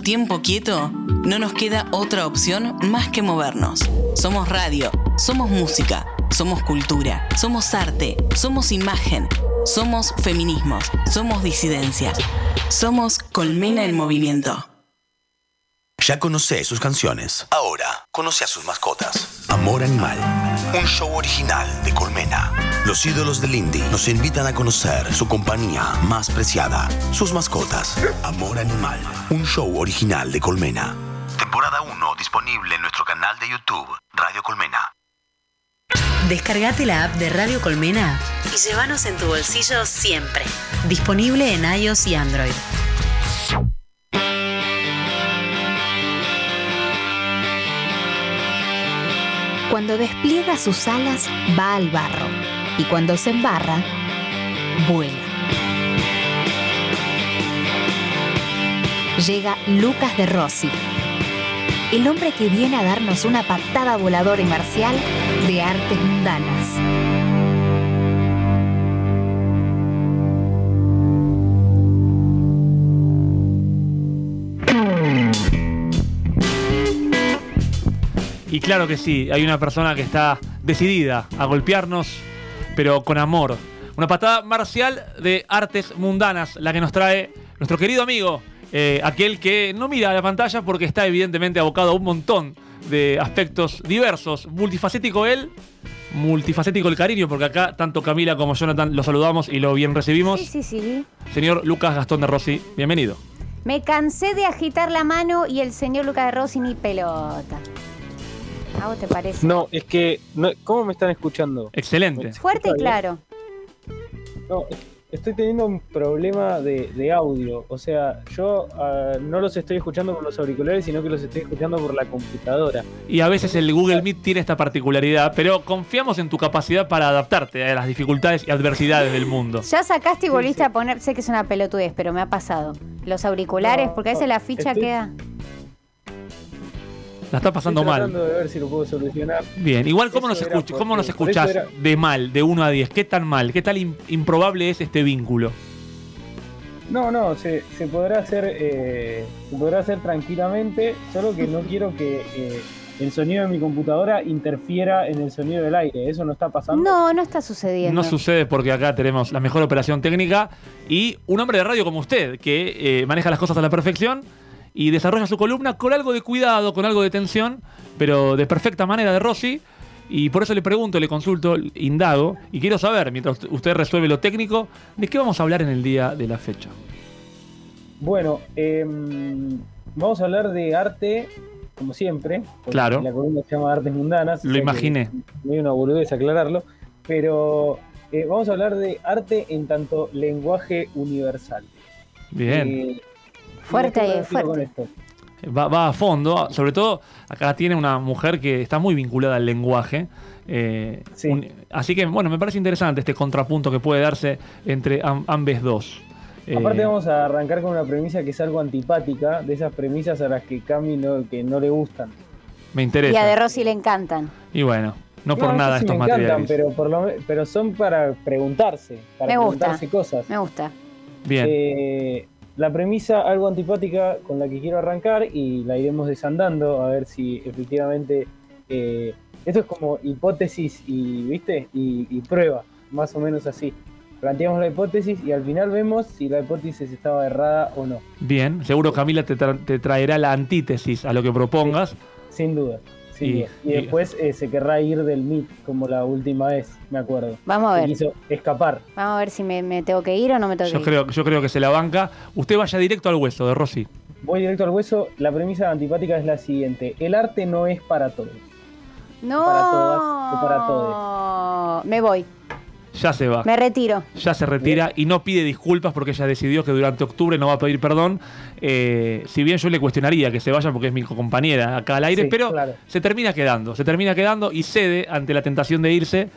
Tiempo quieto, no nos queda otra opción más que movernos. Somos radio, somos música, somos cultura, somos arte, somos imagen, somos feminismos, somos disidencias, somos Colmena en Movimiento. Ya conoce sus canciones. Ahora conoce a sus mascotas. Amor Animal, un show original de Colmena. Los ídolos del indie nos invitan a conocer su compañía más preciada, sus mascotas. Amor Animal, un show original de Colmena. Temporada 1 disponible en nuestro canal de YouTube, Radio Colmena. Descargate la app de Radio Colmena y llévanos en tu bolsillo siempre. Disponible en iOS y Android. Cuando despliega sus alas, va al barro. Y cuando se embarra, vuela. Llega Lucas de Rossi, el hombre que viene a darnos una patada voladora y marcial de artes mundanas. Y claro que sí, hay una persona que está decidida a golpearnos, pero con amor. Una patada marcial de artes mundanas, la que nos trae nuestro querido amigo, eh, aquel que no mira a la pantalla porque está evidentemente abocado a un montón de aspectos diversos. Multifacético él, multifacético el cariño, porque acá tanto Camila como Jonathan lo saludamos y lo bien recibimos. Sí, sí, sí. Señor Lucas Gastón de Rossi, bienvenido. Me cansé de agitar la mano y el señor Lucas de Rossi ni pelota. ¿A vos te parece? No, es que. No, ¿Cómo me están escuchando? Excelente. Fuerte y claro. No, estoy teniendo un problema de, de audio. O sea, yo ah, no los estoy escuchando por los auriculares, sino que los estoy escuchando por la computadora. Y a veces el Google Meet tiene esta particularidad, pero confiamos en tu capacidad para adaptarte a las dificultades y adversidades del mundo. Ya sacaste y volviste a poner, sé que es una pelotudez, pero me ha pasado. Los auriculares, No, porque a veces la ficha estoy- queda. La está pasando estoy mal. de ver si lo puedo solucionar. Bien, igual cómo Eso nos, escuch- cómo nos escuchás era- de mal, de 1 a 10. ¿Qué tan mal? ¿Qué tal im- improbable es este vínculo? No, no, se, se podrá hacer eh, se podrá hacer tranquilamente, solo que no quiero que eh, el sonido de mi computadora interfiera en el sonido del aire. Eso no está pasando. No, no está sucediendo. No sucede porque acá tenemos la mejor operación técnica y un hombre de radio como usted, que eh, maneja las cosas a la perfección y desarrolla su columna con algo de cuidado, con algo de tensión, pero de perfecta manera de Rossi. Y por eso le pregunto, le consulto, indago, y quiero saber, mientras usted resuelve lo técnico, ¿de qué vamos a hablar en el día de la fecha? Bueno, em, vamos a hablar de arte como siempre. Claro. La columna se llama Artes Mundanas. Lo imaginé. No hay una boludez aclararlo. Pero eh, vamos a hablar de arte en tanto lenguaje universal. Bien. Eh, Fuerte, ¿y a qué me refiero fuerte. con esto? Va, va a fondo, sobre todo acá tiene una mujer que está muy vinculada al lenguaje. eh, Sí. un- así que, bueno, me parece interesante este contrapunto que puede darse entre am- ambes dos. Eh, Aparte vamos a arrancar con una premisa que es algo antipática, de esas premisas a las que Cami no, que no le gustan. me Y a De interesa. Rossi le encantan. Y bueno, no por nada si estos me encantan, materiales. pero, por lo pero son para preguntarse, para Me gusta. preguntarse cosas. Me gusta. Bien. Eh, la premisa algo antipática con la que quiero arrancar y la iremos desandando a ver si efectivamente eh, esto es como hipótesis y viste y, y prueba más o menos así. Planteamos la hipótesis y al final vemos si la hipótesis estaba errada o no. Bien, seguro Camila te, tra- te traerá la antítesis a lo que propongas. sin duda Y- después eh, se querrá ir del MIT como la última vez me acuerdo Vamos a Se ver. quiso escapar Vamos a ver si me, me tengo que ir o no me tengo Yo que ir. creo, yo creo que se la banca. Usted vaya directo al hueso de Rosy. voy directo al hueso la premisa antipática es la siguiente el arte no es para todos No. para todas o para Me voy. Ya se va. Me retiro. Ya se retira y no pide disculpas porque ella decidió que durante octubre no va a pedir perdón. Eh, si bien yo le cuestionaría que se vaya porque es mi compañera acá al aire, Sí, pero claro. se termina quedando, se termina quedando y cede ante la tentación de irse.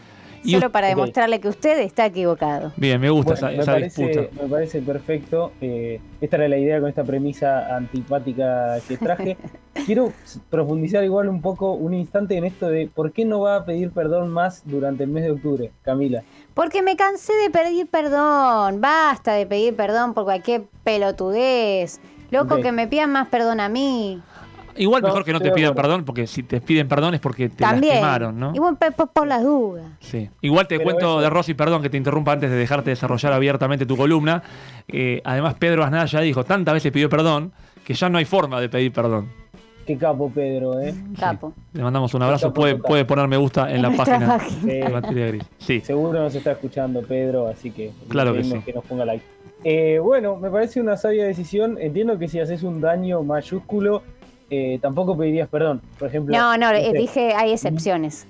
Y Solo para demostrarle que usted está equivocado. Bien, me gusta Bueno, esa, me, esa parece, disputa. me parece perfecto. eh, esta era la idea con esta premisa antipática que traje. <laughs> Quiero profundizar igual un poco, un instante en esto de por qué no va a pedir perdón más durante el mes de octubre, Camila. Porque me cansé de pedir perdón. Basta de pedir perdón por cualquier pelotudez. Loco, que me pidan más perdón a mí. Igual No, mejor que no te pidan perdón, porque si te piden perdón es porque te También. lastimaron, ¿no? Igual por, por las dudas. Sí. Igual te Pero cuento eso- de Rosy, perdón que te interrumpa antes de dejarte desarrollar abiertamente tu columna. Eh, además, Pedro Aznar ya dijo, tantas veces pidió perdón, que ya no hay forma de pedir perdón. Qué capo, Pedro, ¿eh? Capo. Le mandamos un abrazo. Puede, puede poner me gusta en, En la página de Materia Gris. Sí. Seguro nos está escuchando Pedro, así que Claro que sí. que nos ponga like. Eh, bueno, me parece una sabia decisión. Entiendo que si haces un daño mayúsculo, eh, tampoco pedirías perdón. Por ejemplo, No, no, sé, dije hay excepciones.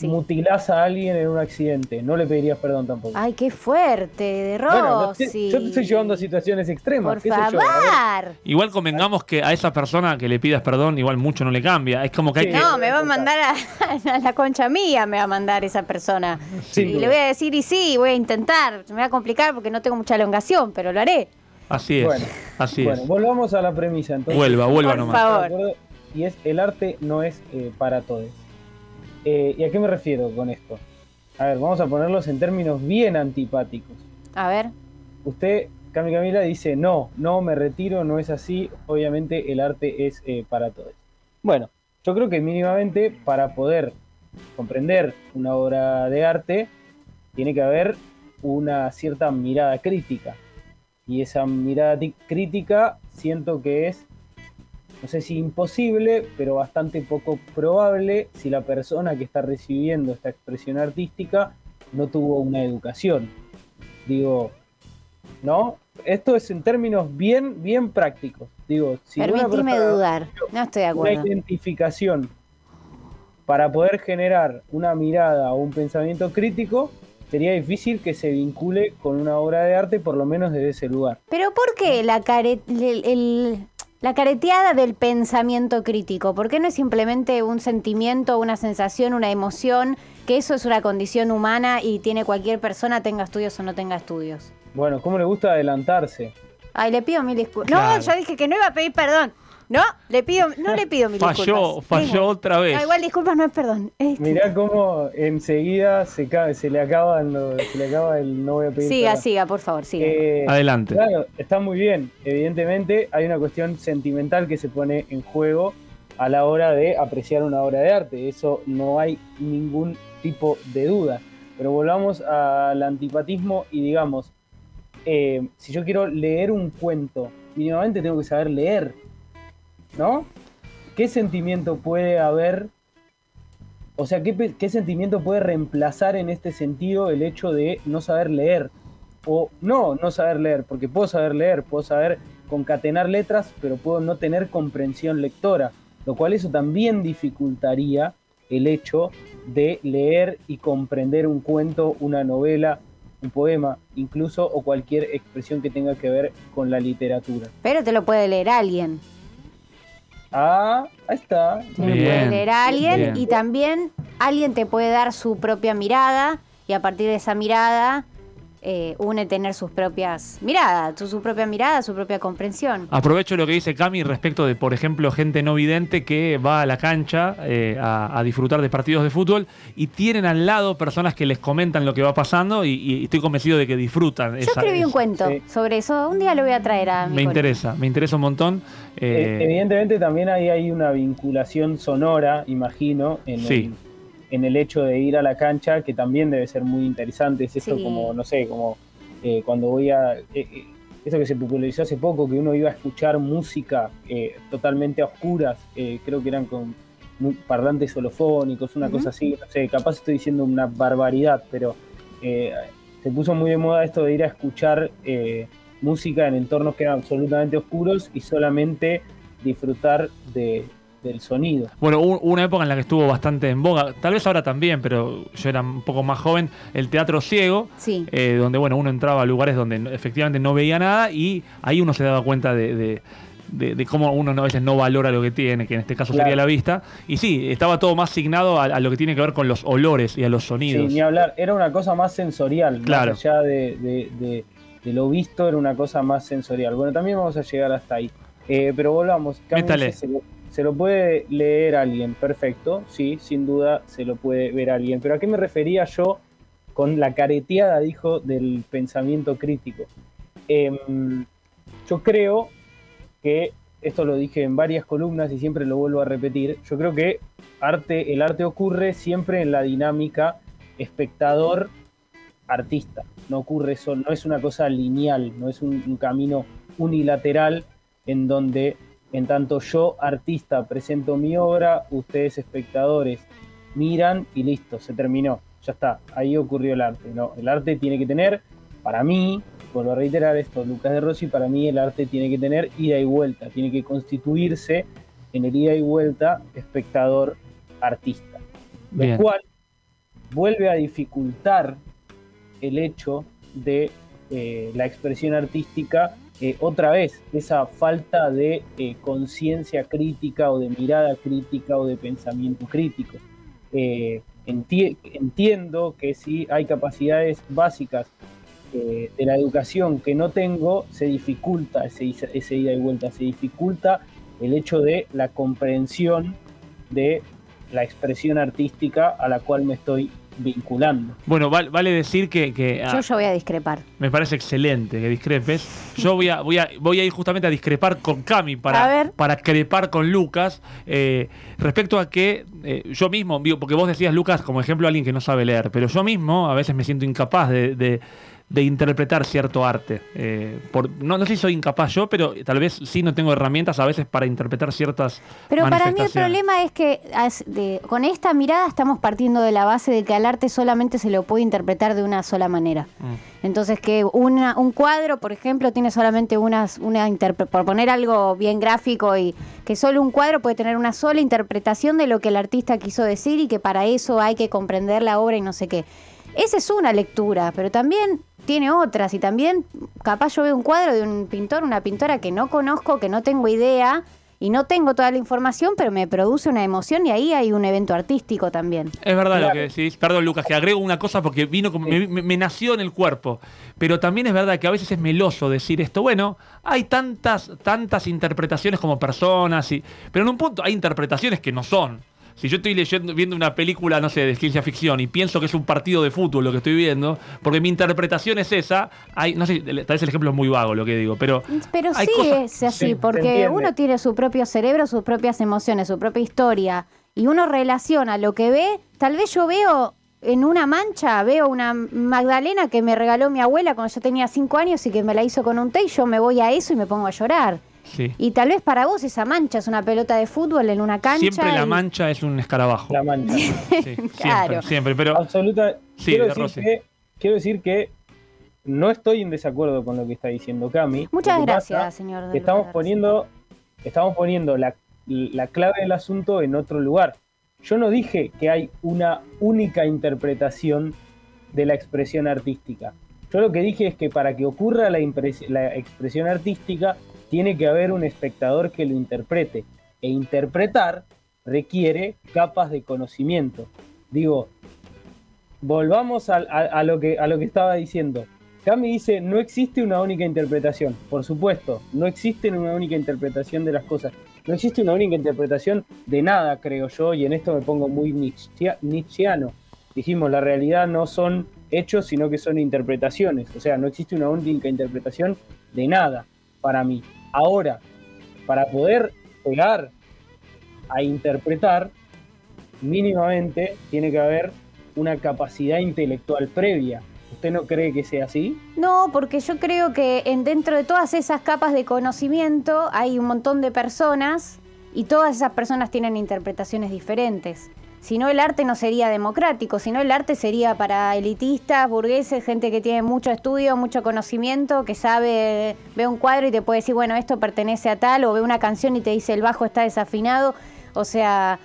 Sí. mutilás a alguien en un accidente, no le pedirías perdón tampoco. Ay, qué fuerte, de Bueno, no te- Rosy. yo te estoy llevando a situaciones extremas. Por qué sé yo, favor. Igual convengamos que a esa persona que le pidas perdón, igual mucho no le cambia. Es como que hay Sí. que. No, me va a mandar a, <laughs> a la concha mía, me va a mandar esa persona. Sin y duda. le voy a decir, y sí, voy a intentar. Me va a complicar porque no tengo mucha elongación, pero lo haré. Así es. Bueno, así Bueno, es. volvamos a la premisa entonces. Vuelva, vuelva Por nomás. favor. Y es el arte no es eh, para todos. Eh, ¿Y a qué me refiero con esto? A ver, vamos a ponerlos en términos bien antipáticos. A ver. Usted, Cami Camila, dice, no, no, me retiro, no es así. Obviamente el arte es eh, para todos. Bueno, yo creo que mínimamente para poder comprender una obra de arte, tiene que haber una cierta mirada crítica. Y esa mirada ti- crítica siento que es, no sé si imposible, pero bastante poco probable si la persona que está recibiendo esta expresión artística no tuvo una educación. Digo, ¿no? Esto es en términos bien, bien prácticos. Digo, si una Permitime dudar. No estoy de una acuerdo. identificación para poder generar una mirada o un pensamiento crítico, sería difícil que se vincule con una obra de arte, por lo menos desde ese lugar. Pero ¿por qué la, care- el- el- la careteada del pensamiento crítico? ¿Por qué no es simplemente un sentimiento, una sensación, una emoción? Que eso es una condición humana y tiene cualquier persona, tenga estudios o no tenga estudios. Bueno, ¿cómo le gusta adelantarse? Ay, le pido mil disculpas. Claro. No, yo dije que no iba a pedir perdón. No, le pido, no le pido mil Falló, disculpas. falló Venga. otra vez. No, igual disculpas no es perdón. Este, Mirá cómo enseguida se, se le acaba lo- se le acaba el no voy a pedir siga, siga, por favor, siga. Eh, Adelante. Claro, está muy bien. Evidentemente hay una cuestión sentimental que se pone en juego a la hora de apreciar una obra de arte. Eso no hay ningún tipo de duda. Pero volvamos al antipatismo y digamos, eh, si yo quiero leer un cuento, mínimamente tengo que saber leer, ¿no? ¿Qué sentimiento puede haber? O sea, ¿qué, sentimiento puede reemplazar en este sentido el hecho de no saber leer? O no, no saber leer, porque puedo saber leer, puedo saber concatenar letras, pero puedo no tener comprensión lectora. lo cual eso también dificultaría el hecho de leer y comprender un cuento, una novela, un poema, incluso o cualquier expresión que tenga que ver con la literatura. Pero te lo puede leer alguien. Ah, ahí está. Puede leer alguien bien. y también alguien te puede dar su propia mirada y a partir de esa mirada eh, une tener sus propias miradas, su, su propia mirada, su propia comprensión. Aprovecho lo que dice Cami respecto de, por ejemplo, gente no vidente que va a la cancha eh, a, a disfrutar de partidos de fútbol y tienen al lado personas que les comentan lo que va pasando y, y estoy convencido de que disfrutan. Yo esa- escribí un cuento Sí. sobre eso, un día lo voy a traer a mi Me colega. interesa, me interesa un montón. Eh, Evidentemente también ahí hay una vinculación sonora, imagino, en, Sí. el, en el hecho de ir a la cancha, que también debe ser muy interesante. Es esto Sí. como, no sé, como eh, cuando voy a... eh, eh, eso que se popularizó hace poco, que uno iba a escuchar música eh, totalmente a oscuras, eh, creo que eran con parlantes holofónicos, una cosa así, no sé, capaz estoy diciendo una barbaridad, pero se puso muy de moda esto de ir a escuchar eh, música en entornos que eran absolutamente oscuros y solamente disfrutar de, del sonido. Bueno, hubo una época en la que estuvo bastante en boga, tal vez ahora también, pero yo era un poco más joven, el teatro ciego, Sí. eh, donde bueno, uno entraba a lugares donde efectivamente no veía nada y ahí uno se daba cuenta de, de- de- de cómo uno no- a veces no valora lo que tiene, que en este caso Claro. sería la vista. Y sí, estaba todo más signado a, a lo que tiene que ver con los olores y a los Sí, sonidos. ni hablar, era una cosa más sensorial, Claro. más allá de, de- de- de lo visto, era una cosa más sensorial. Bueno, también vamos a llegar hasta ahí. Eh, pero volvamos, Métale. Se, lo, puede leer alguien, perfecto, sí, sin duda se lo puede ver alguien. Pero ¿a qué me refería yo con la careteada, dijo, del pensamiento crítico? Em, yo creo que, esto lo dije en varias columnas y siempre lo vuelvo a repetir, yo creo que arte, el arte ocurre siempre en la dinámica espectador-artista. No ocurre eso, no es una cosa lineal, no es un camino unilateral en donde en tanto yo, artista, presento mi obra, ustedes, espectadores, miran y listo, se terminó, ya está, ahí ocurrió el arte. No, el arte tiene que tener, para mí, vuelvo a reiterar esto, Lucas de Rossi, para mí el arte tiene que tener ida y vuelta, tiene que constituirse en el ida y vuelta espectador-artista. Lo Bien. cual vuelve a dificultar el hecho de eh, la expresión artística eh, otra vez, esa falta de eh, conciencia crítica o de mirada crítica o de pensamiento crítico. Eh, enti- entiendo que si hay capacidades básicas de la educación que no tengo, se dificulta ese, ese ida y vuelta, se dificulta el hecho de la comprensión de la expresión artística a la cual me estoy vinculando. Bueno, val- vale decir que, que, ah, Yo ya voy a discrepar. me parece excelente que discrepes. Yo voy a, voy a, voy a ir justamente a discrepar con Cami para, ver. para crepar con Lucas eh, respecto a que eh, yo mismo, digo, porque vos decías Lucas como ejemplo a alguien que no sabe leer, pero yo mismo a veces me siento incapaz de, de- de interpretar cierto arte. Eh, por, no, no sé si soy incapaz yo, pero tal vez sí no tengo herramientas a veces para interpretar ciertas Pero para mí el problema es que as- de- con esta mirada estamos partiendo de la base de que al arte solamente se lo puede interpretar de una sola manera. Mm. Entonces que una, un cuadro, por ejemplo, tiene solamente unas, una por poner algo bien gráfico y que solo un cuadro puede tener una sola interpretación de lo que el artista quiso decir y que para eso hay que comprender la obra y no sé qué. Esa es una lectura, pero también tiene otras y también capaz yo veo un cuadro de un pintor, una pintora que no conozco, que no tengo idea y no tengo toda la información, pero me produce una emoción y ahí hay un evento artístico también. Es verdad lo que decís. Perdón, Lucas, que agrego una cosa porque vino como, me, me- me nació en el cuerpo. Pero también es verdad que a veces es meloso decir esto. Bueno, hay tantas, tantas interpretaciones como personas, y, pero en un punto hay interpretaciones que no son. Si yo estoy leyendo, viendo una película, no sé, de ciencia ficción y pienso que es un partido de fútbol lo que estoy viendo, porque mi interpretación es esa, hay, no sé, tal vez el ejemplo es muy vago lo que digo, pero Pero hay sí cosas- es así, Sí, porque uno tiene su propio cerebro, sus propias emociones, su propia historia, y uno relaciona lo que ve. Tal vez yo veo en una mancha, veo una Magdalena que me regaló mi abuela cuando yo tenía cinco años y que me la hizo con un té, y yo me voy a eso y me pongo a llorar. Sí. Y tal vez para vos esa mancha es una pelota de fútbol en una cancha. Siempre la mancha es un escarabajo. La mancha. Sí, siempre, <laughs> Claro. siempre, pero Absoluta. Sí, quiero, de decir Rossi. que, quiero decir que no estoy en desacuerdo con lo que está diciendo Cami. Muchas gracias, pasa señor. que estamos poniendo, estamos poniendo la, la clave del asunto en otro lugar. Yo no dije que hay una única interpretación de la expresión artística. Yo lo que dije es que para que ocurra la, la expresión artística tiene que haber un espectador que lo interprete. E interpretar requiere capas de conocimiento. Digo, volvamos a, lo, que, lo que estaba diciendo. Cami dice, no existe una única interpretación. Por supuesto, no existe una única interpretación de las cosas. No existe una única interpretación de nada, creo yo, y en esto me pongo muy nietzschea- nietzscheano. Dijimos, la realidad no son hechos, sino que son interpretaciones. O sea, no existe una única interpretación de nada para mí. Ahora, para poder llegar a interpretar, mínimamente tiene que haber una capacidad intelectual previa. ¿Usted no cree que sea así? No, porque yo creo que en, dentro de todas esas capas de conocimiento hay un montón de personas y todas esas personas tienen interpretaciones diferentes. Si no, el arte no sería democrático, si no, el arte sería para elitistas, burgueses, gente que tiene mucho estudio, mucho conocimiento, que sabe, ve un cuadro y te puede decir, bueno, esto pertenece a tal, o ve una canción y te dice el bajo está desafinado. O sea,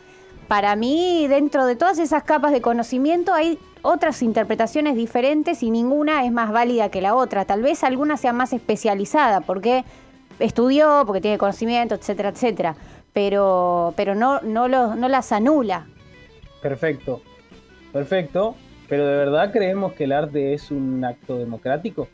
para mí, dentro de todas esas capas de conocimiento hay otras interpretaciones diferentes y ninguna es más válida que la otra. Tal vez alguna sea más especializada porque estudió, porque tiene conocimiento, etcétera, etcétera. Pero, pero no, no, no las anula. Perfecto, perfecto. Pero ¿de verdad creemos que el arte es un acto democrático?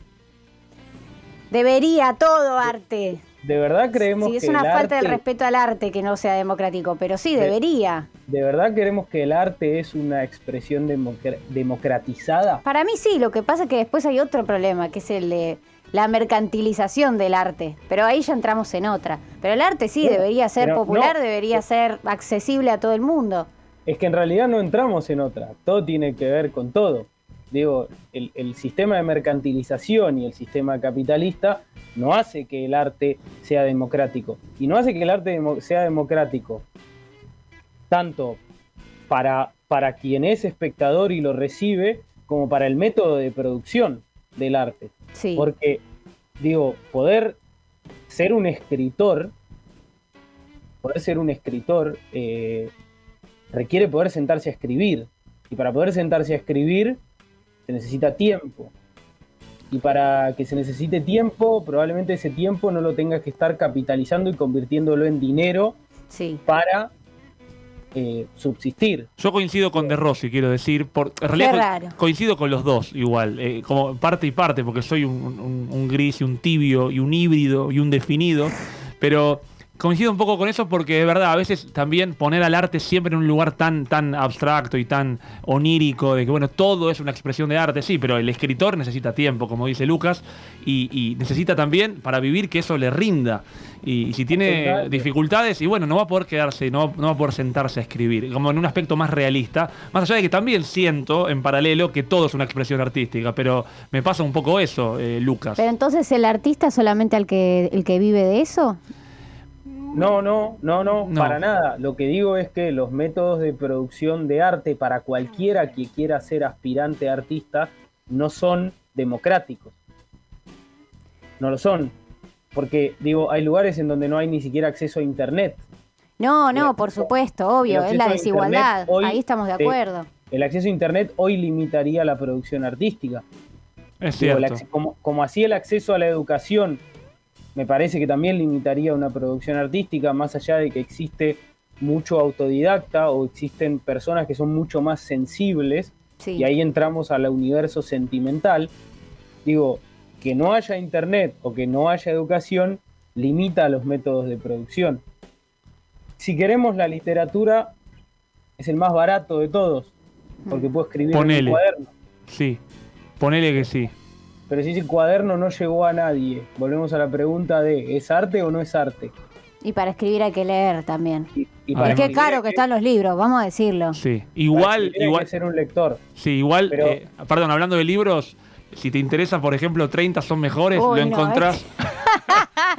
Debería todo arte. ¿De verdad creemos Sí, es que una el falta de respeto al arte que no sea democrático, pero sí, De- debería. ¿De verdad queremos que el arte es una expresión democra- democratizada? Para mí sí, lo que pasa es que después hay otro problema, que es el de la mercantilización del arte. Pero ahí ya entramos en otra. Pero el arte sí debería ser popular, no. debería ser accesible a todo el mundo. Es que en realidad no entramos en otra. Todo tiene que ver con todo. Digo, el, el sistema de mercantilización y el sistema capitalista no hace que el arte sea democrático. Y no hace que el arte sea democrático tanto para, para quien es espectador y lo recibe, como para el método de producción del arte. Sí. Porque, digo, poder ser un escritor, poder ser un escritor, eh, requiere poder sentarse a escribir. Y para poder sentarse a escribir, se necesita tiempo. Y para que se necesite tiempo, probablemente ese tiempo no lo tengas que estar capitalizando y convirtiéndolo en dinero Sí. para eh, subsistir. Yo coincido con De Rossi, quiero decir. Por, en realidad Qué co- raro. coincido con los dos igual, eh, como parte y parte, porque soy un, un- un gris y un tibio y un híbrido y un definido. Pero coincido un poco con eso porque es verdad, a veces también poner al arte siempre en un lugar tan, tan abstracto y tan onírico, de que bueno, todo es una expresión de arte, sí, pero el escritor necesita tiempo, como dice Lucas, y, y necesita también para vivir que eso le rinda. Y, y si tiene Totalmente. dificultades, y bueno, no va a poder quedarse, no, no va a poder sentarse a escribir, como en un aspecto más realista, más allá de que también siento en paralelo que todo es una expresión artística, pero me pasa un poco eso, eh, Lucas. Pero entonces el artista es solamente el que, el que vive de eso. No, no, no, no, No. para nada. Lo que digo es que los métodos de producción de arte para cualquiera que quiera ser aspirante artista no son democráticos. No lo son. Porque, digo, hay lugares en donde no hay ni siquiera acceso a Internet. No, no, por supuesto, obvio, es la desigualdad. Hoy, Ahí estamos de eh, acuerdo. El acceso a Internet hoy limitaría la producción artística. es Digo, cierto. como, como así el acceso a la educación me parece que también limitaría una producción artística, más allá de que existe mucho autodidacta o existen personas que son mucho más sensibles, Sí. y ahí entramos al universo sentimental. Digo, que no haya internet o que no haya educación limita los métodos de producción. Si queremos la literatura, es el más barato de todos, porque puedo escribir en un cuaderno. Sí, ponele que sí. Pero si ese cuaderno no llegó a nadie, volvemos a la pregunta de ¿es arte o no es arte? Y para escribir hay que leer también. Y, y Ah, para caro que están los libros, vamos a decirlo. Sí, para igual, hay igual, que ser un lector. sí, igual, Pero- eh, perdón, hablando de libros, si te interesa, por ejemplo, 30 son mejores, Uy, lo no, encontrás.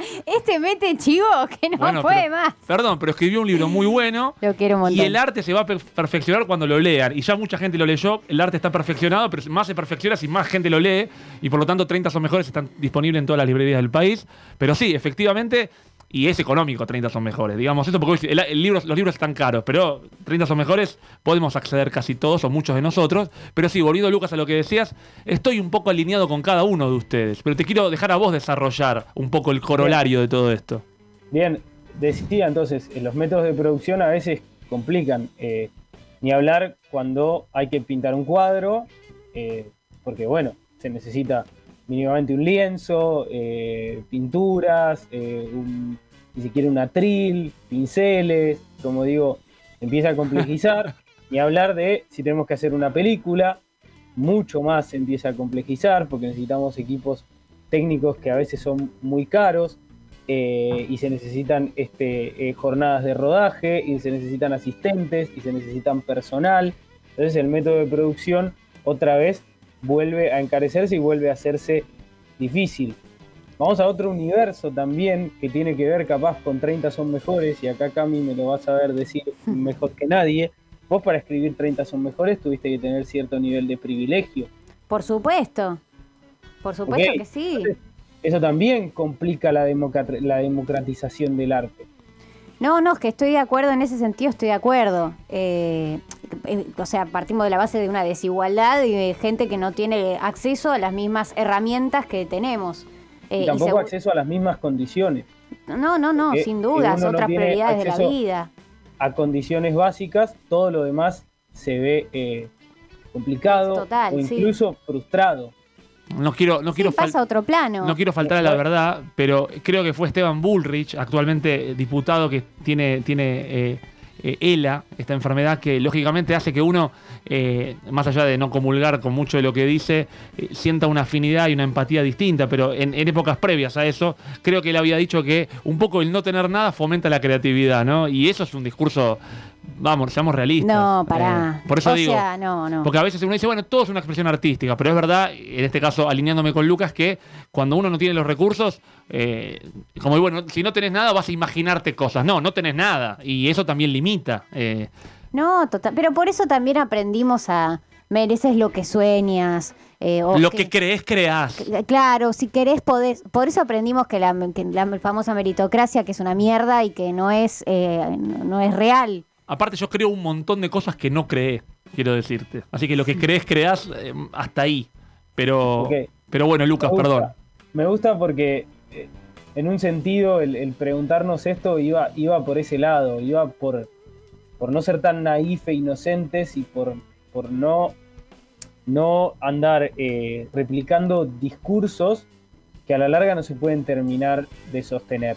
<laughs> Este mete chivo que no Bueno, puede pero- más. Perdón, pero escribió un libro muy bueno. <laughs> Lo quiero un montón. Y el arte se va a per- perfeccionar cuando lo lean. Y ya mucha gente lo leyó. El arte está perfeccionado, pero más se perfecciona si más gente lo lee. Y por lo tanto, 30 son mejores están disponibles en todas las librerías del país. Pero sí, efectivamente. Y es económico 30 son mejores. Digamos esto porque el, los libros están caros, pero 30 son mejores, podemos acceder casi todos o muchos de nosotros. Pero sí, volviendo Lucas a lo que decías, estoy un poco alineado con cada uno de ustedes, pero te quiero dejar a vos desarrollar un poco el corolario de todo esto. Bien, decía entonces, eh, los métodos de producción a veces complican. eh, ni hablar cuando hay que pintar un cuadro, eh, porque bueno, se necesita mínimamente un lienzo, eh, pinturas, eh, un- ni siquiera un atril, pinceles, como digo, empieza a complejizar. <laughs> ni hablar de si tenemos que hacer una película, mucho más se empieza a complejizar porque necesitamos equipos técnicos que a veces son muy caros eh, y se necesitan este, eh, jornadas de rodaje y se necesitan asistentes y se necesitan personal. Entonces el método de producción otra vez vuelve a encarecerse y vuelve a hacerse difícil. Vamos a otro universo también que tiene que ver capaz con 30 son mejores y acá Cami me lo vas a ver decir <laughs> mejor que nadie. Vos para escribir 30 son mejores tuviste que tener cierto nivel de privilegio. Por supuesto. Por supuesto que sí. entonces, Eso también complica la, democrat- la democratización del arte. No, no, es que estoy de acuerdo en ese sentido, estoy de acuerdo. Eh, eh, o sea, partimos de la base de una desigualdad y de gente que no tiene acceso a las mismas herramientas que tenemos. Eh, y tampoco acceso a las mismas condiciones. No, no, no, que- sin dudas, no otras prioridades de la vida. A condiciones básicas, todo lo demás se ve eh, complicado Total, o sí. incluso frustrado. No quiero, no quiero Sí, fal- pasa a otro plano. No quiero faltar a la verdad, pero creo que fue Esteban Bullrich, actualmente diputado que tiene, tiene eh, eh, ELA, esta enfermedad que lógicamente hace que uno, eh, más allá de no comulgar con mucho de lo que dice, eh, sienta una afinidad y una empatía distinta, pero en, en épocas previas a eso, creo que él había dicho que un poco el no tener nada fomenta la creatividad, ¿no? Y eso es un discurso, vamos, seamos realistas. No, pará. Eh, por eso o digo... sea, no, no. Porque a veces uno dice, bueno, todo es una expresión artística, pero es verdad, en este caso alineándome con Lucas, que cuando uno no tiene los recursos, eh, como bueno, si no tenés nada vas a imaginarte cosas. No, no tenés nada. Y eso también limita. eh, No, total. Pero por eso también aprendimos a mereces lo que sueñas. eh, o lo que crees, creás. que- Claro, si querés podés. Por eso aprendimos que la, que la famosa meritocracia, que es una mierda y que no es, eh, no es real. Aparte yo creo un montón de cosas que no creé, quiero decirte. Así que lo que crees, creás eh, hasta ahí. Pero, pero bueno, Lucas, Me perdón. Me gusta porque eh, en un sentido el, el preguntarnos esto iba, iba por ese lado, iba por, por no ser tan naif e inocentes y por, por no, no andar eh, replicando discursos que a la larga no se pueden terminar de sostener.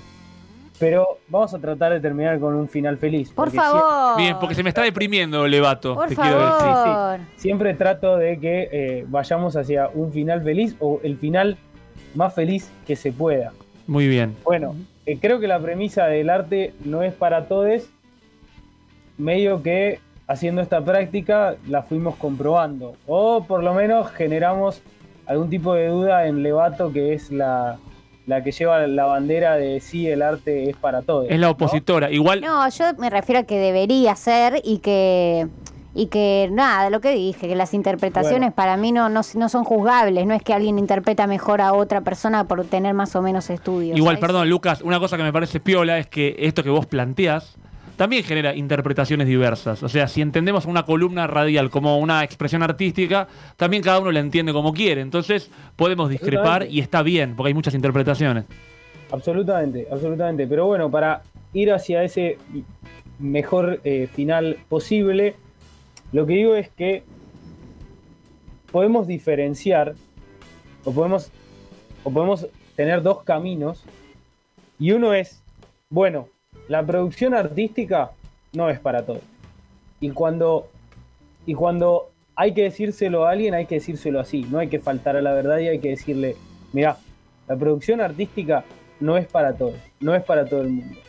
Pero vamos a tratar de terminar con un final feliz. Por favor. Bien, porque se me está deprimiendo, Levato, Por te quiero decir. favor. siempre trato de que eh, vayamos hacia un final feliz o el final más feliz que se pueda. Muy bien. Bueno, eh, creo que la premisa del arte no es para todos. Medio que haciendo esta práctica la fuimos comprobando. O por lo menos generamos algún tipo de duda en Levato, que es la, la que lleva la bandera de sí, el arte es para todos. Es la ¿no? opositora. Igual, No, yo me refiero a que debería ser y que y que nada, lo que dije, que las interpretaciones Bueno. para mí no, no, no son juzgables, no es que alguien interpreta mejor a otra persona por tener más o menos estudios. Igual, ¿sabes? perdón, Lucas, una cosa que me parece piola es que esto que vos planteás también genera interpretaciones diversas. O sea, si entendemos una columna radial como una expresión artística, también cada uno la entiende como quiere. Entonces, podemos discrepar y está bien, porque hay muchas interpretaciones. Absolutamente, absolutamente. Pero bueno, para ir hacia ese mejor eh, final posible, lo que digo es que podemos diferenciar o podemos, o podemos tener dos caminos y uno es, bueno, la producción artística no es para todos. Y cuando, y cuando hay que decírselo a alguien, hay que decírselo así, no hay que faltar a la verdad y hay que decirle, mira, la producción artística no es para todos, no es para todo el mundo.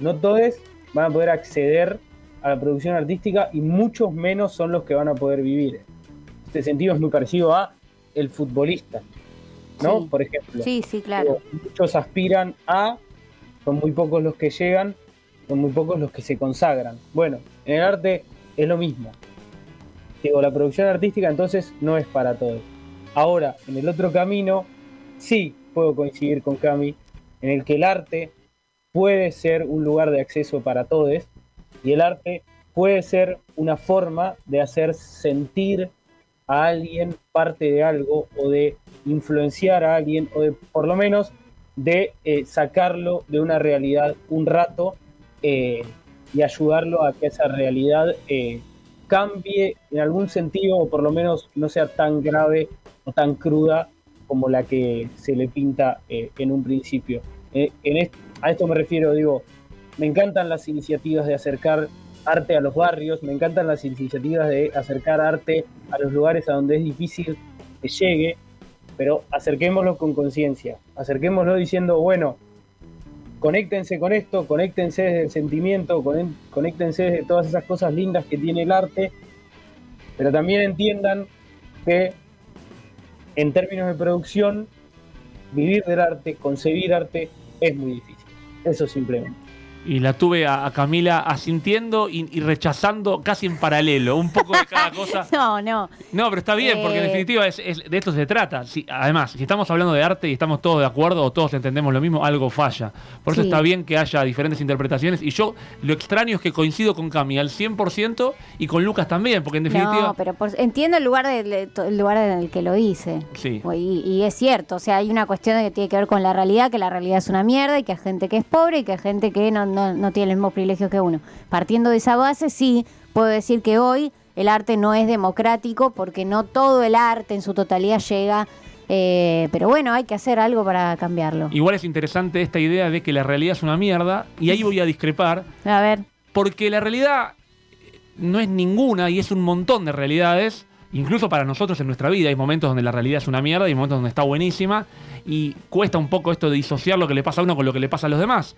No todos van a poder acceder a la producción artística y muchos menos son los que van a poder vivir. Este sentido es muy parecido a el futbolista, ¿no? Sí. Por ejemplo. Sí, sí, claro. Muchos aspiran a, son muy pocos los que llegan, son muy pocos los que se consagran. Bueno, en el arte es lo mismo. Digo, la producción artística entonces no es para todos. Ahora, en el otro camino, sí puedo coincidir con Cami, en el que el arte puede ser un lugar de acceso para todos y el arte puede ser una forma de hacer sentir a alguien parte de algo o de influenciar a alguien o de por lo menos de eh, sacarlo de una realidad un rato eh, y ayudarlo a que esa realidad eh, cambie en algún sentido o por lo menos no sea tan grave o tan cruda como la que se le pinta en un principio. En a esto me refiero, digo, me encantan las iniciativas de acercar arte a los barrios, me encantan las iniciativas de acercar arte a los lugares a donde es difícil que llegue, pero acerquémoslo con conciencia, acerquémoslo diciendo, bueno, conéctense con esto, conéctense desde el sentimiento, conéctense desde todas esas cosas lindas que tiene el arte, pero también entiendan que en términos de producción, vivir del arte, concebir arte, es muy difícil. Eso simplemente. Y la tuve a, a Camila asintiendo y, y rechazando casi en paralelo, un poco de cada cosa. <laughs> No, no. No, pero está bien, porque en Eh. definitiva es, es- de esto se trata. Si- además, si estamos hablando de arte y estamos todos de acuerdo o todos entendemos lo mismo, algo falla. Por eso Sí. está bien que haya diferentes interpretaciones. Y yo lo extraño es que coincido con Cami al 100% y con Lucas también, porque en definitiva... No, pero por- entiendo el lugar, del- el lugar en el que lo hice. Sí. Y, y es cierto, o sea, hay una cuestión que tiene que ver con la realidad, que la realidad es una mierda y que hay gente que es pobre y que hay gente que no, no, no tiene los mismos privilegios que uno. Partiendo de esa base, sí, puedo decir que hoy el arte no es democrático porque no todo el arte en su totalidad llega, eh, pero bueno, hay que hacer algo para cambiarlo. Igual es interesante esta idea de que la realidad es una mierda, y ahí voy a discrepar, <laughs> A ver, porque la realidad no es ninguna y es un montón de realidades, incluso para nosotros en nuestra vida. Hay momentos donde la realidad es una mierda y hay momentos donde está buenísima y cuesta un poco esto de disociar lo que le pasa a uno con lo que le pasa a los demás.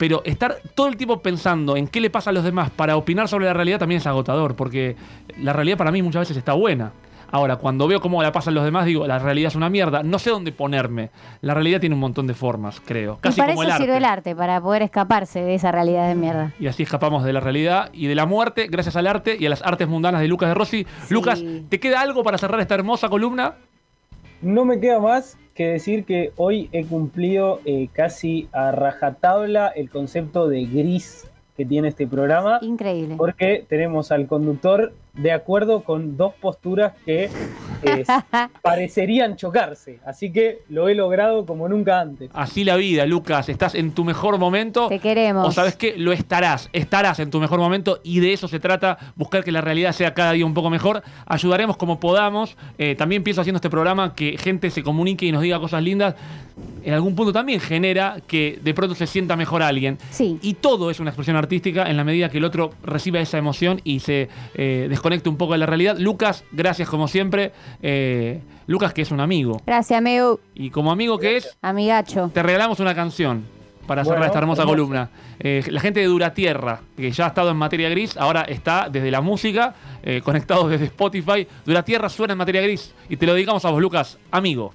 Pero estar todo el tiempo pensando en qué le pasa a los demás para opinar sobre la realidad también es agotador, porque la realidad para mí muchas veces está buena. Ahora, cuando veo cómo la pasan los demás, digo, la realidad es una mierda. No sé dónde ponerme. La realidad tiene un montón de formas, creo. y Casi para como eso el arte. sirve el arte, para poder escaparse de esa realidad de mierda. Y así escapamos de la realidad y de la muerte gracias al arte y a las artes mundanas de Lucas de Rossi. Lucas, ¿te queda algo para cerrar esta hermosa columna? No me queda más que decir que hoy he cumplido eh, casi a rajatabla el concepto de gris que tiene este programa. Increíble. Porque tenemos al conductor de acuerdo con dos posturas que eh, <laughs> parecerían chocarse. Así que lo he logrado como nunca antes. Así la vida, Lucas. Estás en tu mejor momento. Te queremos. O sabes que lo estarás. Estarás en tu mejor momento y de eso se trata. Buscar que la realidad sea cada día un poco mejor. Ayudaremos como podamos. Eh, también pienso haciendo este programa que gente se comunique y nos diga cosas lindas. En algún punto también genera que de pronto se sienta mejor alguien. Sí. Y todo es una expresión artística en la medida que el otro reciba esa emoción y se eh, desconecte un poco de la realidad. Lucas, gracias como siempre. Eh, Lucas, que es un amigo. Gracias, Meu. Y como amigo que es, Amigacho. te regalamos una canción para cerrar Bueno, esta hermosa columna. Eh, la gente de Duratierra, que ya ha estado en materia gris, ahora está desde la música, eh, conectado <laughs> desde Spotify. Duratierra suena en materia gris. Y te lo dedicamos a vos, Lucas, amigo.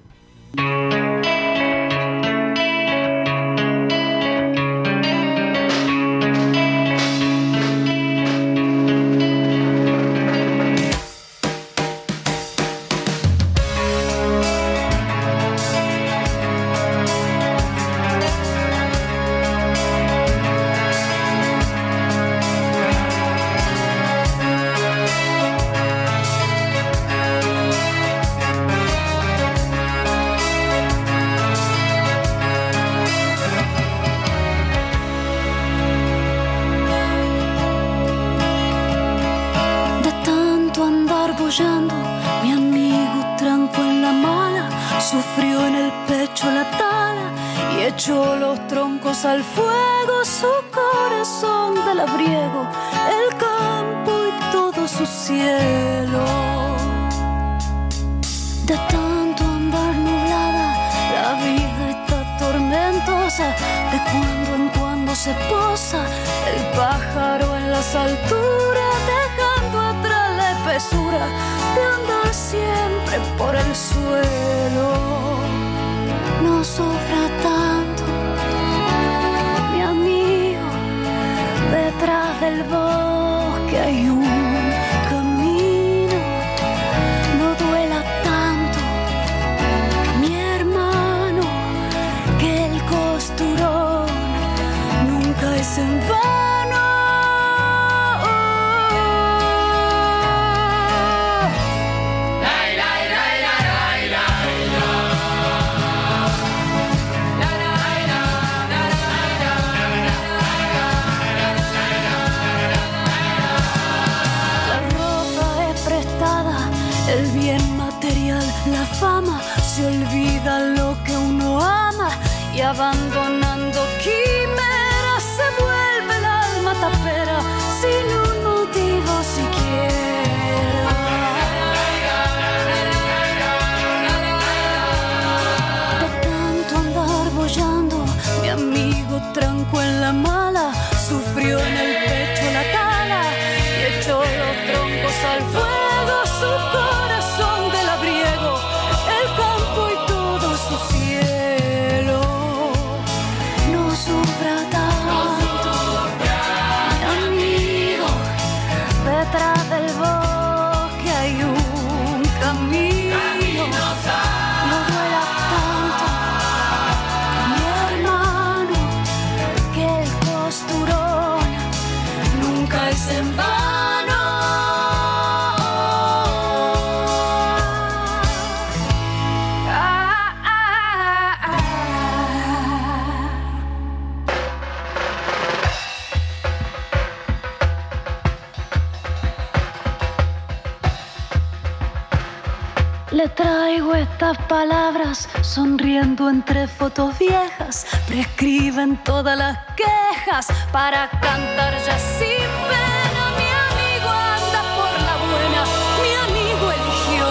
Sonriendo entre fotos viejas. Prescriben todas las quejas para cantar ya sin pena. Mi amigo anda por la buena. Mi amigo eligió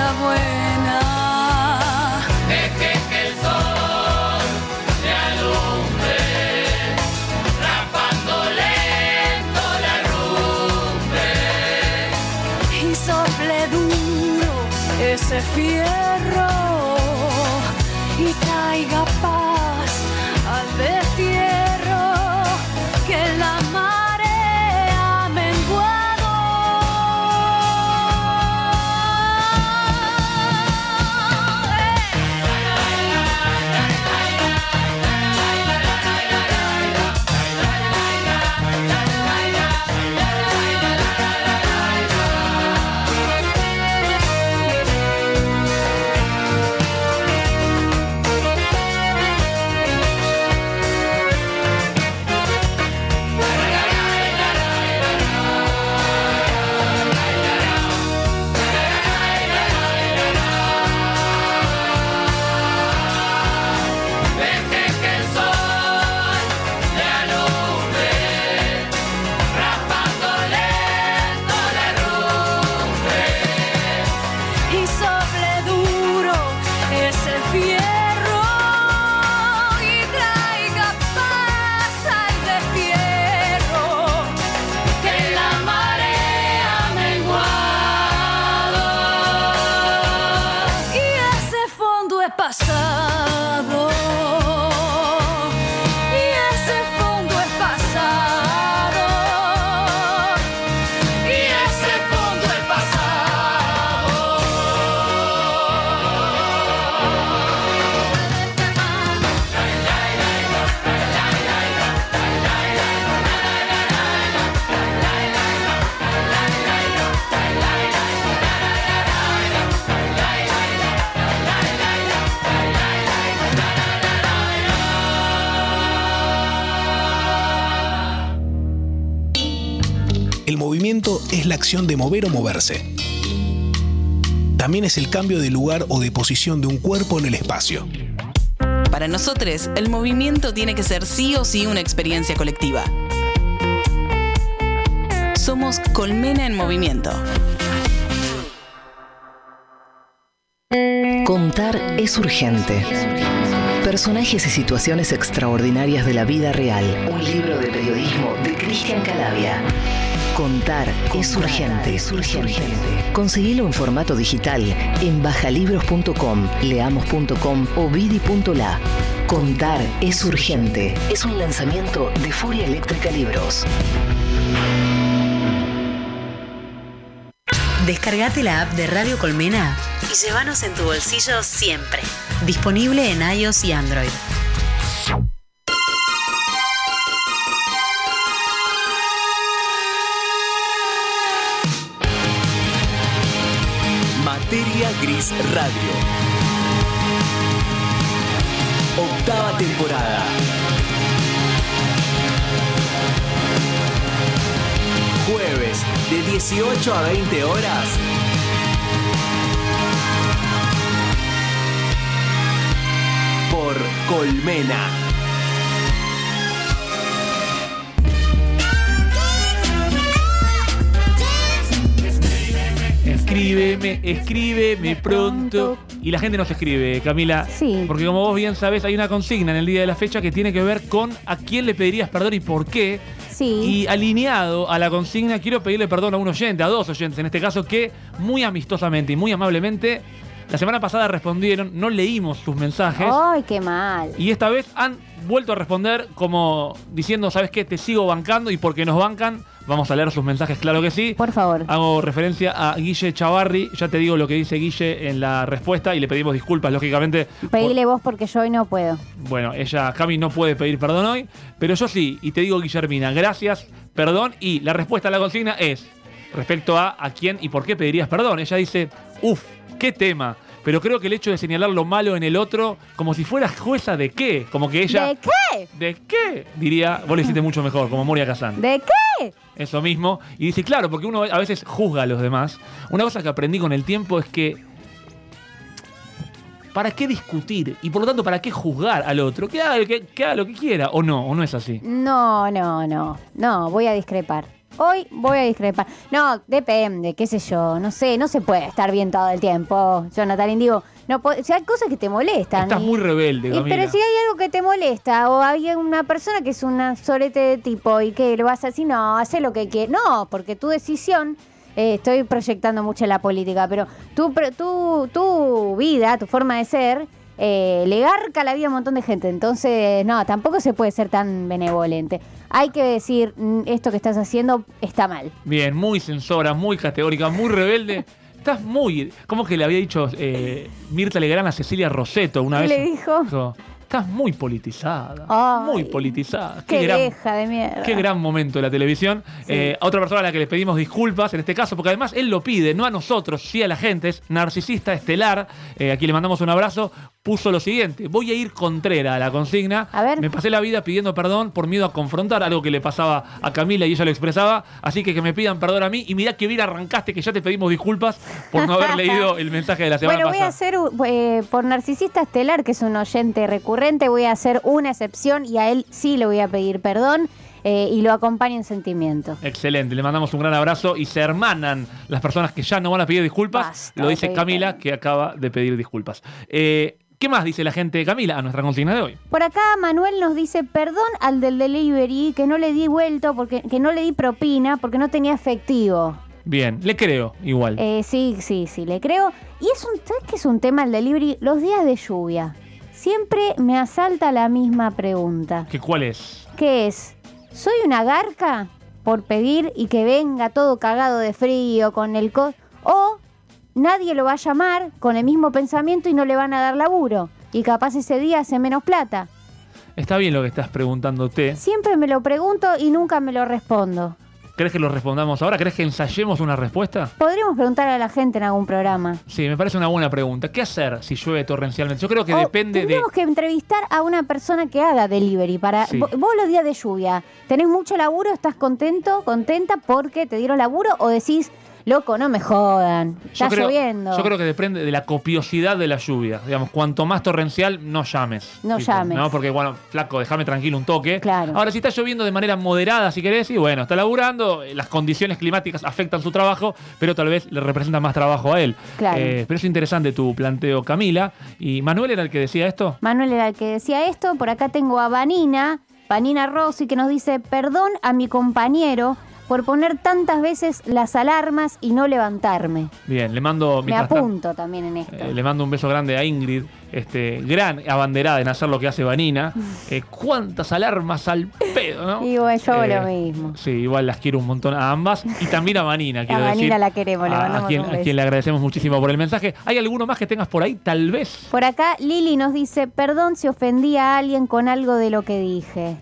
la buena. Deje que el sol le alumbre, rapando lento la rumbe. y sople duro ese fierro movimiento es la acción de mover o moverse. También es el cambio de lugar o de posición de un cuerpo en el espacio. Para nosotros, el movimiento tiene que ser sí o sí una experiencia colectiva. Somos Colmena en Movimiento. Contar es urgente. Personajes y situaciones extraordinarias de la vida real. Un libro de periodismo de Cristian Calavia. Contar, es urgente, es urgente. Conseguilo en formato digital en bajalibros.com, leamos.com o vidi.la. Contar es urgente. Es un lanzamiento de Furia Eléctrica Libros. Descargate la app de Radio Colmena y llévanos en tu bolsillo siempre. Disponible en iOS y Android. Radio. Octava temporada. Jueves de 18 a 20 horas. Por Colmena Escríbeme, escríbeme pronto. Y la gente nos escribe, Camila. Sí. Porque como vos bien sabés, hay una consigna en el día de la fecha que tiene que ver con a quién le pedirías perdón y por qué. Sí. Y alineado a la consigna, quiero pedirle perdón a un oyente, a dos oyentes en este caso, que muy amistosamente y muy amablemente, la semana pasada respondieron, no leímos sus mensajes. Ay, qué mal. Y esta vez han vuelto a responder como diciendo, ¿sabes qué? Te sigo bancando y porque nos bancan, vamos a leer sus mensajes, claro que sí. Por favor. Hago referencia a Guille Chavarri, ya te digo lo que dice Guille en la respuesta y le pedimos disculpas, lógicamente. por- Pedile vos porque yo hoy no puedo. bueno, ella, Cami, no puede pedir perdón hoy, pero yo sí, y te digo, Guillermina, gracias, perdón, y la respuesta a la consigna es respecto a a quién y por qué pedirías perdón. Ella dice, uff, qué tema. Pero creo que el hecho de señalar lo malo en el otro, como si fuera jueza de qué, como que ella... ¿De qué? ¿De qué? Diría, vos lo hiciste mucho mejor, como Moria Kazan. ¿De qué? Eso mismo. Y dice, claro, porque uno a veces juzga a los demás. Una cosa que aprendí con el tiempo es que. ¿Para qué discutir? Y por lo tanto, ¿para qué juzgar al otro? Que haga, lo que, que haga lo que quiera, o no, o no es así. No, no, no. No, voy a discrepar. Hoy voy a discrepar. No, depende, qué sé yo. No sé, no se puede estar bien todo el tiempo. Jonathan, digo, no po- si hay cosas que te molestan. Estás y- muy rebelde, y- pero si hay algo que te molesta o hay una persona que es una sorete de tipo y que lo vas a decir, no, hace lo que quieras. No, porque tu decisión, eh, estoy proyectando mucho en la política, pero tu, tu, tu vida, tu forma de ser, eh, le garca la vida a un montón de gente. Entonces, no, tampoco se puede ser tan benevolente. Hay que decir, "Mm, esto que estás haciendo está mal. Bien, muy censora, muy categórica, muy rebelde. Estás muy. ¿Cómo que le había dicho eh, Mirta Legrand a Cecilia Roseto una ¿Qué vez? le dijo? Dijo, Estás muy politizada. Ay, muy politizada. Qué, gran- vieja de mierda. Qué gran momento de la televisión. Eh, a otra persona a la que le pedimos disculpas en este caso, porque además él lo pide, no a nosotros, sí a la gente, es narcisista estelar, eh, a quien le mandamos un abrazo, puso lo siguiente, voy a ir contrera a la consigna. A ver. Me pasé la vida pidiendo perdón por miedo a confrontar, algo que le pasaba a Camila y ella lo expresaba, así que que me pidan perdón a mí y mirá que bien arrancaste, que ya te pedimos disculpas por no haber leído <laughs> el mensaje de la semana Bueno, voy a pasada. hacer, eh, por Narcisista Estelar, que es un oyente recurrente, voy a hacer una excepción y a él sí le voy a pedir perdón eh, y lo acompaño en sentimiento. Excelente, le mandamos un gran abrazo y se hermanan las personas que ya no van a pedir disculpas. Basta Lo dice Camila, que acaba de pedir disculpas. Eh, ¿Qué más dice la gente de Camila a nuestra consigna de hoy? Por acá Manuel nos dice perdón al del delivery que no le di vuelto porque que no le di propina porque no tenía efectivo. Bien, le creo igual. Eh, sí, sí, sí, le creo. Y es un, ¿sabes qué es un tema el delivery? Los días de lluvia. Siempre me asalta la misma pregunta. ¿Qué, ¿Cuál es? ¿Qué es? ¿Soy una garca por pedir y que venga todo cagado de frío con el co... O nadie lo va a llamar con el mismo pensamiento y no le van a dar laburo. Y capaz ese día hace menos plata. Está bien lo que estás preguntándote. Siempre me lo pregunto y nunca me lo respondo. ¿Crees que lo respondamos ahora? ¿Crees que ensayemos una respuesta? Podríamos preguntar a la gente en algún programa. Sí, me parece una buena pregunta. ¿Qué hacer si llueve torrencialmente? Yo creo que O depende de... tendríamos que entrevistar a una persona que haga delivery. Para Sí. vos los días de lluvia, ¿tenés mucho laburo? ¿Estás contento, contenta porque te dieron laburo? ¿O decís, loco, no me jodan, está Yo creo, lloviendo? yo creo que depende de la copiosidad de la lluvia. Digamos, cuanto más torrencial, no llames. No llames. ¿no? Porque, bueno, flaco, déjame tranquilo un toque. Claro. Ahora, si está lloviendo de manera moderada, si querés, y bueno, está laburando, eh, las condiciones climáticas afectan su trabajo, pero tal vez le representa más trabajo a él. Claro. Eh, pero es interesante tu planteo, Camila. ¿Y Manuel era el que decía esto? Manuel era el que decía esto. Por acá tengo a Vanina, Vanina Rossi, que nos dice, perdón a mi compañero por poner tantas veces las alarmas y no levantarme. Bien, le mando... Me apunto también en esto. eh, le mando un beso grande a Ingrid, este, gran abanderada en hacer lo que hace Vanina. <laughs> Eh, ¿Cuántas alarmas al pedo, no? Y bueno, yo Eh, lo mismo. Sí, igual las quiero un montón a ambas y también a Vanina, <laughs> quiero Vanina decir. la queremos, le a- a, quien, a quien le agradecemos muchísimo por el mensaje. ¿Hay alguno más que tengas por ahí? Tal vez. Por acá Lili nos dice, perdón si ofendí a alguien con algo de lo que dije.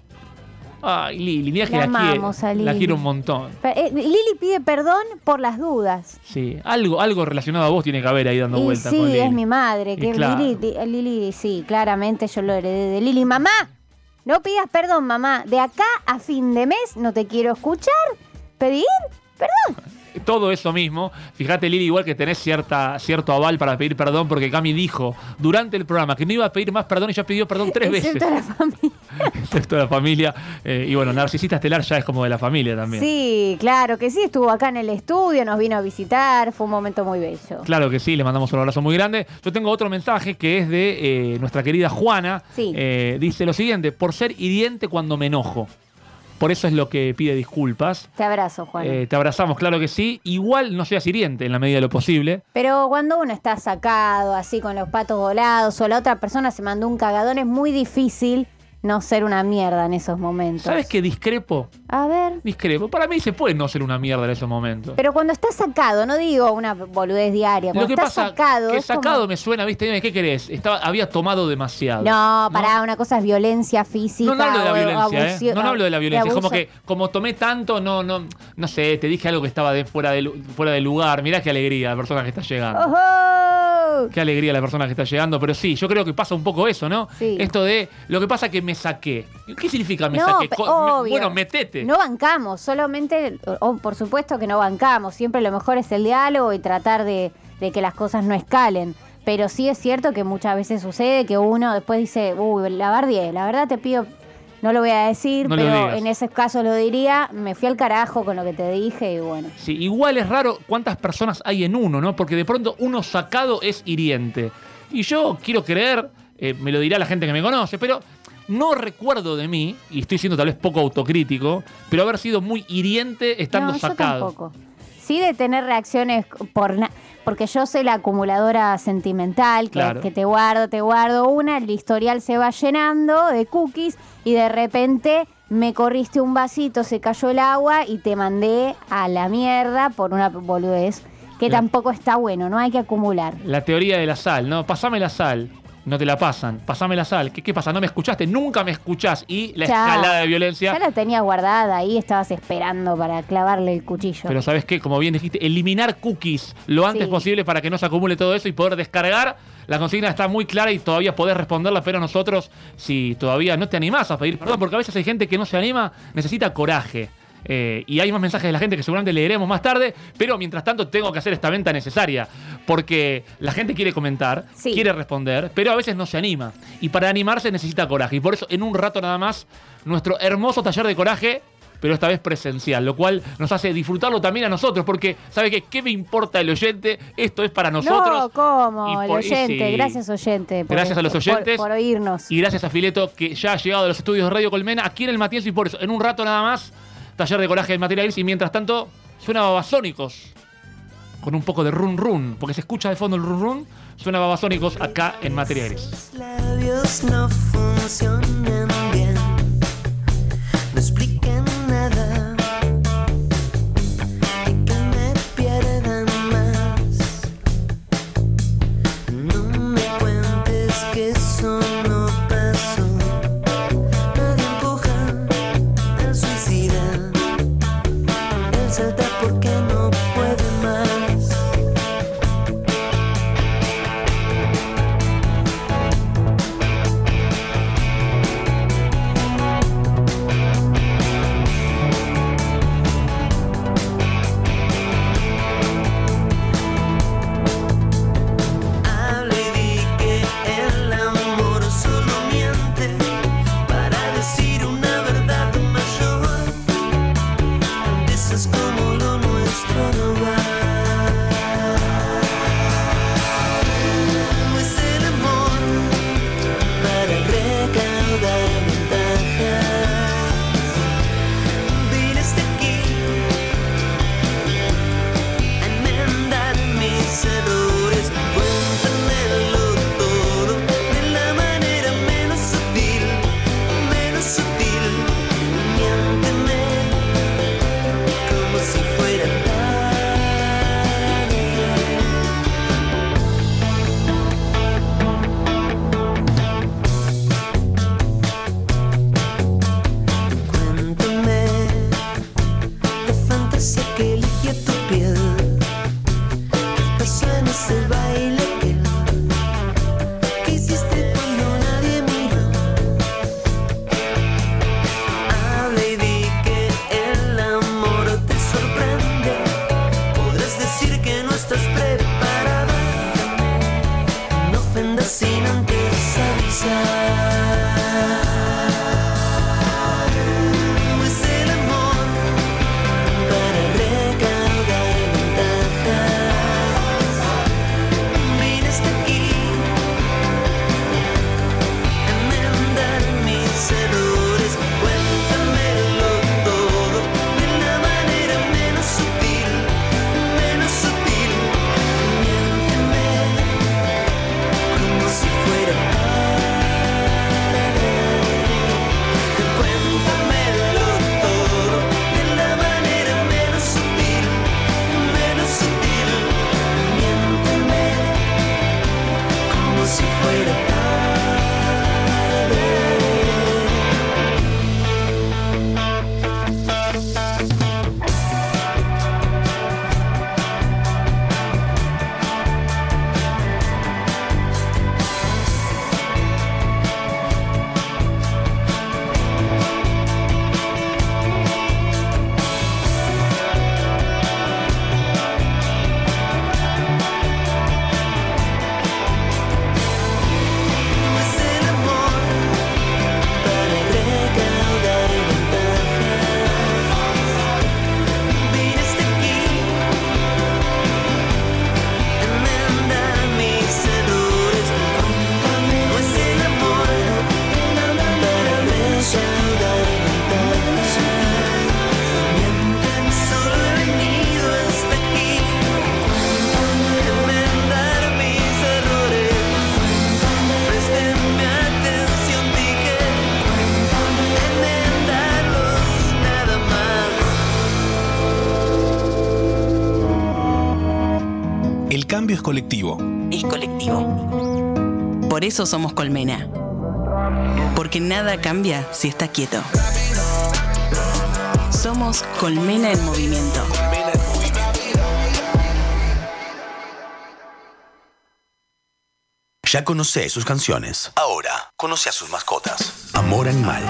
Ay, Lili, mira que La la, quiero. La quiero un montón. Pe- eh, Lili pide perdón por las dudas. Sí, algo, algo relacionado a vos tiene que haber ahí dando y vuelta sí, con Lili. es mi madre. Que claro. Lili, di- Lili, sí, claramente yo lo heredé de Lili. Mamá, no pidas perdón, mamá. De acá a fin de mes no te quiero escuchar. ¿Pedir? Perdón. Todo eso mismo. Fíjate, Lili, igual que tenés cierta, cierto aval para pedir perdón, porque Cami dijo durante el programa que no iba a pedir más perdón y ya pidió perdón tres veces. Excepto la familia. <laughs> Excepto la familia. Eh, y bueno, Narcisista Estelar ya es como de la familia también. Sí, claro que sí, estuvo acá en el estudio, nos vino a visitar, fue un momento muy bello. Claro que sí, le mandamos un abrazo muy grande. Yo tengo otro mensaje que es de eh, nuestra querida Juana. Sí. Eh, dice lo siguiente, por ser hiriente cuando me enojo. Por eso es lo que pide disculpas. Te abrazo, Juan. Eh, te abrazamos, claro que sí. Igual no seas hiriente en la medida de lo posible. Pero cuando uno está sacado, así con los patos volados, o la otra persona se mandó un cagadón, es muy difícil no ser una mierda en esos momentos. ¿Sabes qué discrepo? A ver. Discrepo. Para mí se puede no ser una mierda en esos momentos. Pero cuando está sacado, no digo una boludez diaria, cuando Lo que pasa sacado. que es como- sacado me suena, ¿viste? Dime, ¿qué querés? Estaba, había tomado demasiado. No, pará, una cosa es violencia física. No, no hablo de la violencia, ¿eh? No, no hablo de la violencia. Es como que, como tomé tanto, no, no, no sé, te dije algo que estaba de fuera, de, fuera de lugar. Mirá qué alegría la persona que está llegando. ¡Ojo! Qué alegría la persona que está llegando. Pero sí, yo creo que pasa un poco eso, ¿no? Sí. Esto de, lo que pasa es que me saqué. ¿Qué significa me No, saqué? me- obvio. bueno, metete. No bancamos, solamente, o por supuesto que no bancamos. Siempre lo mejor es el diálogo y tratar de, de que las cosas no escalen. Pero sí es cierto que muchas veces sucede que uno después dice, uy, la bardié, la verdad te pido, no lo voy a decir, No pero en ese caso lo diría, me fui al carajo con lo que te dije y bueno. Sí, igual es raro cuántas personas hay en uno, ¿no? Porque de pronto uno sacado es hiriente. Y yo quiero creer, eh, me lo dirá la gente que me conoce, pero no recuerdo de mí, y estoy siendo tal vez poco autocrítico, pero haber sido muy hiriente estando no, yo sacado. tampoco. Sí de tener reacciones por porque yo soy la acumuladora sentimental, que, Claro. que te guardo, te guardo una, el historial se va llenando de cookies y de repente me corriste un vasito, se cayó el agua y te mandé a la mierda por una boludez que La- tampoco está bueno, no hay que acumular. La teoría de la sal, ¿no? Pasame la sal. No te la pasan. Pasame la sal. ¿Qué, qué pasa? ¿No me escuchaste? Nunca me escuchás. Y la Ya. escalada de violencia. Ya la tenías guardada ahí, estabas esperando para clavarle el cuchillo. Pero ¿sabes qué? Como bien dijiste, eliminar cookies lo antes Sí. posible para que no se acumule todo eso y poder descargar. La consigna está muy clara y todavía podés responderla, pero nosotros, si todavía no te animás a pedir perdón, porque a veces hay gente que no se anima, necesita coraje. Eh, y hay más mensajes de la gente que seguramente leeremos más tarde, pero mientras tanto tengo que hacer esta venta necesaria, porque la gente quiere comentar, Sí. quiere responder, pero a veces no se anima. Y para animarse necesita coraje. Y por eso en un rato nada más, nuestro hermoso taller de coraje pero esta vez presencial, lo cual nos hace disfrutarlo también a nosotros, porque, ¿sabe qué? ¿Qué me importa el oyente? Esto es para nosotros. No, ¿cómo? Y El por- oyente, sí. gracias oyente. por- Gracias a los por- oyentes. Por, oírnos. Y gracias a Fileto, que ya ha llegado a los estudios de Radio Colmena, aquí en el Matienzo, y por eso, en un rato nada más, taller de coraje de materiales, y mientras tanto, suena Babasónicos, con un poco de run run, porque se escucha de fondo el run run, suena Babasónicos acá en Materiales. Eso somos Colmena. Porque nada cambia si está quieto. Somos Colmena en movimiento. Ya conocé sus canciones. Ahora conoce a sus mascotas. Amor Animal.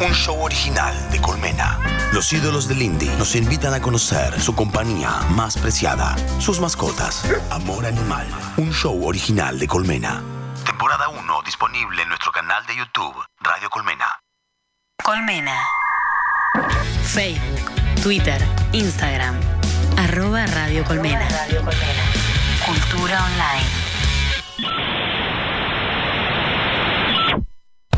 Un show original de Colmena. Los ídolos del indie nos invitan a conocer su compañía más preciada. Sus mascotas. Amor Animal. Un show original de Colmena. Twitter, Instagram. Arroba Radio Colmena. Cultura online.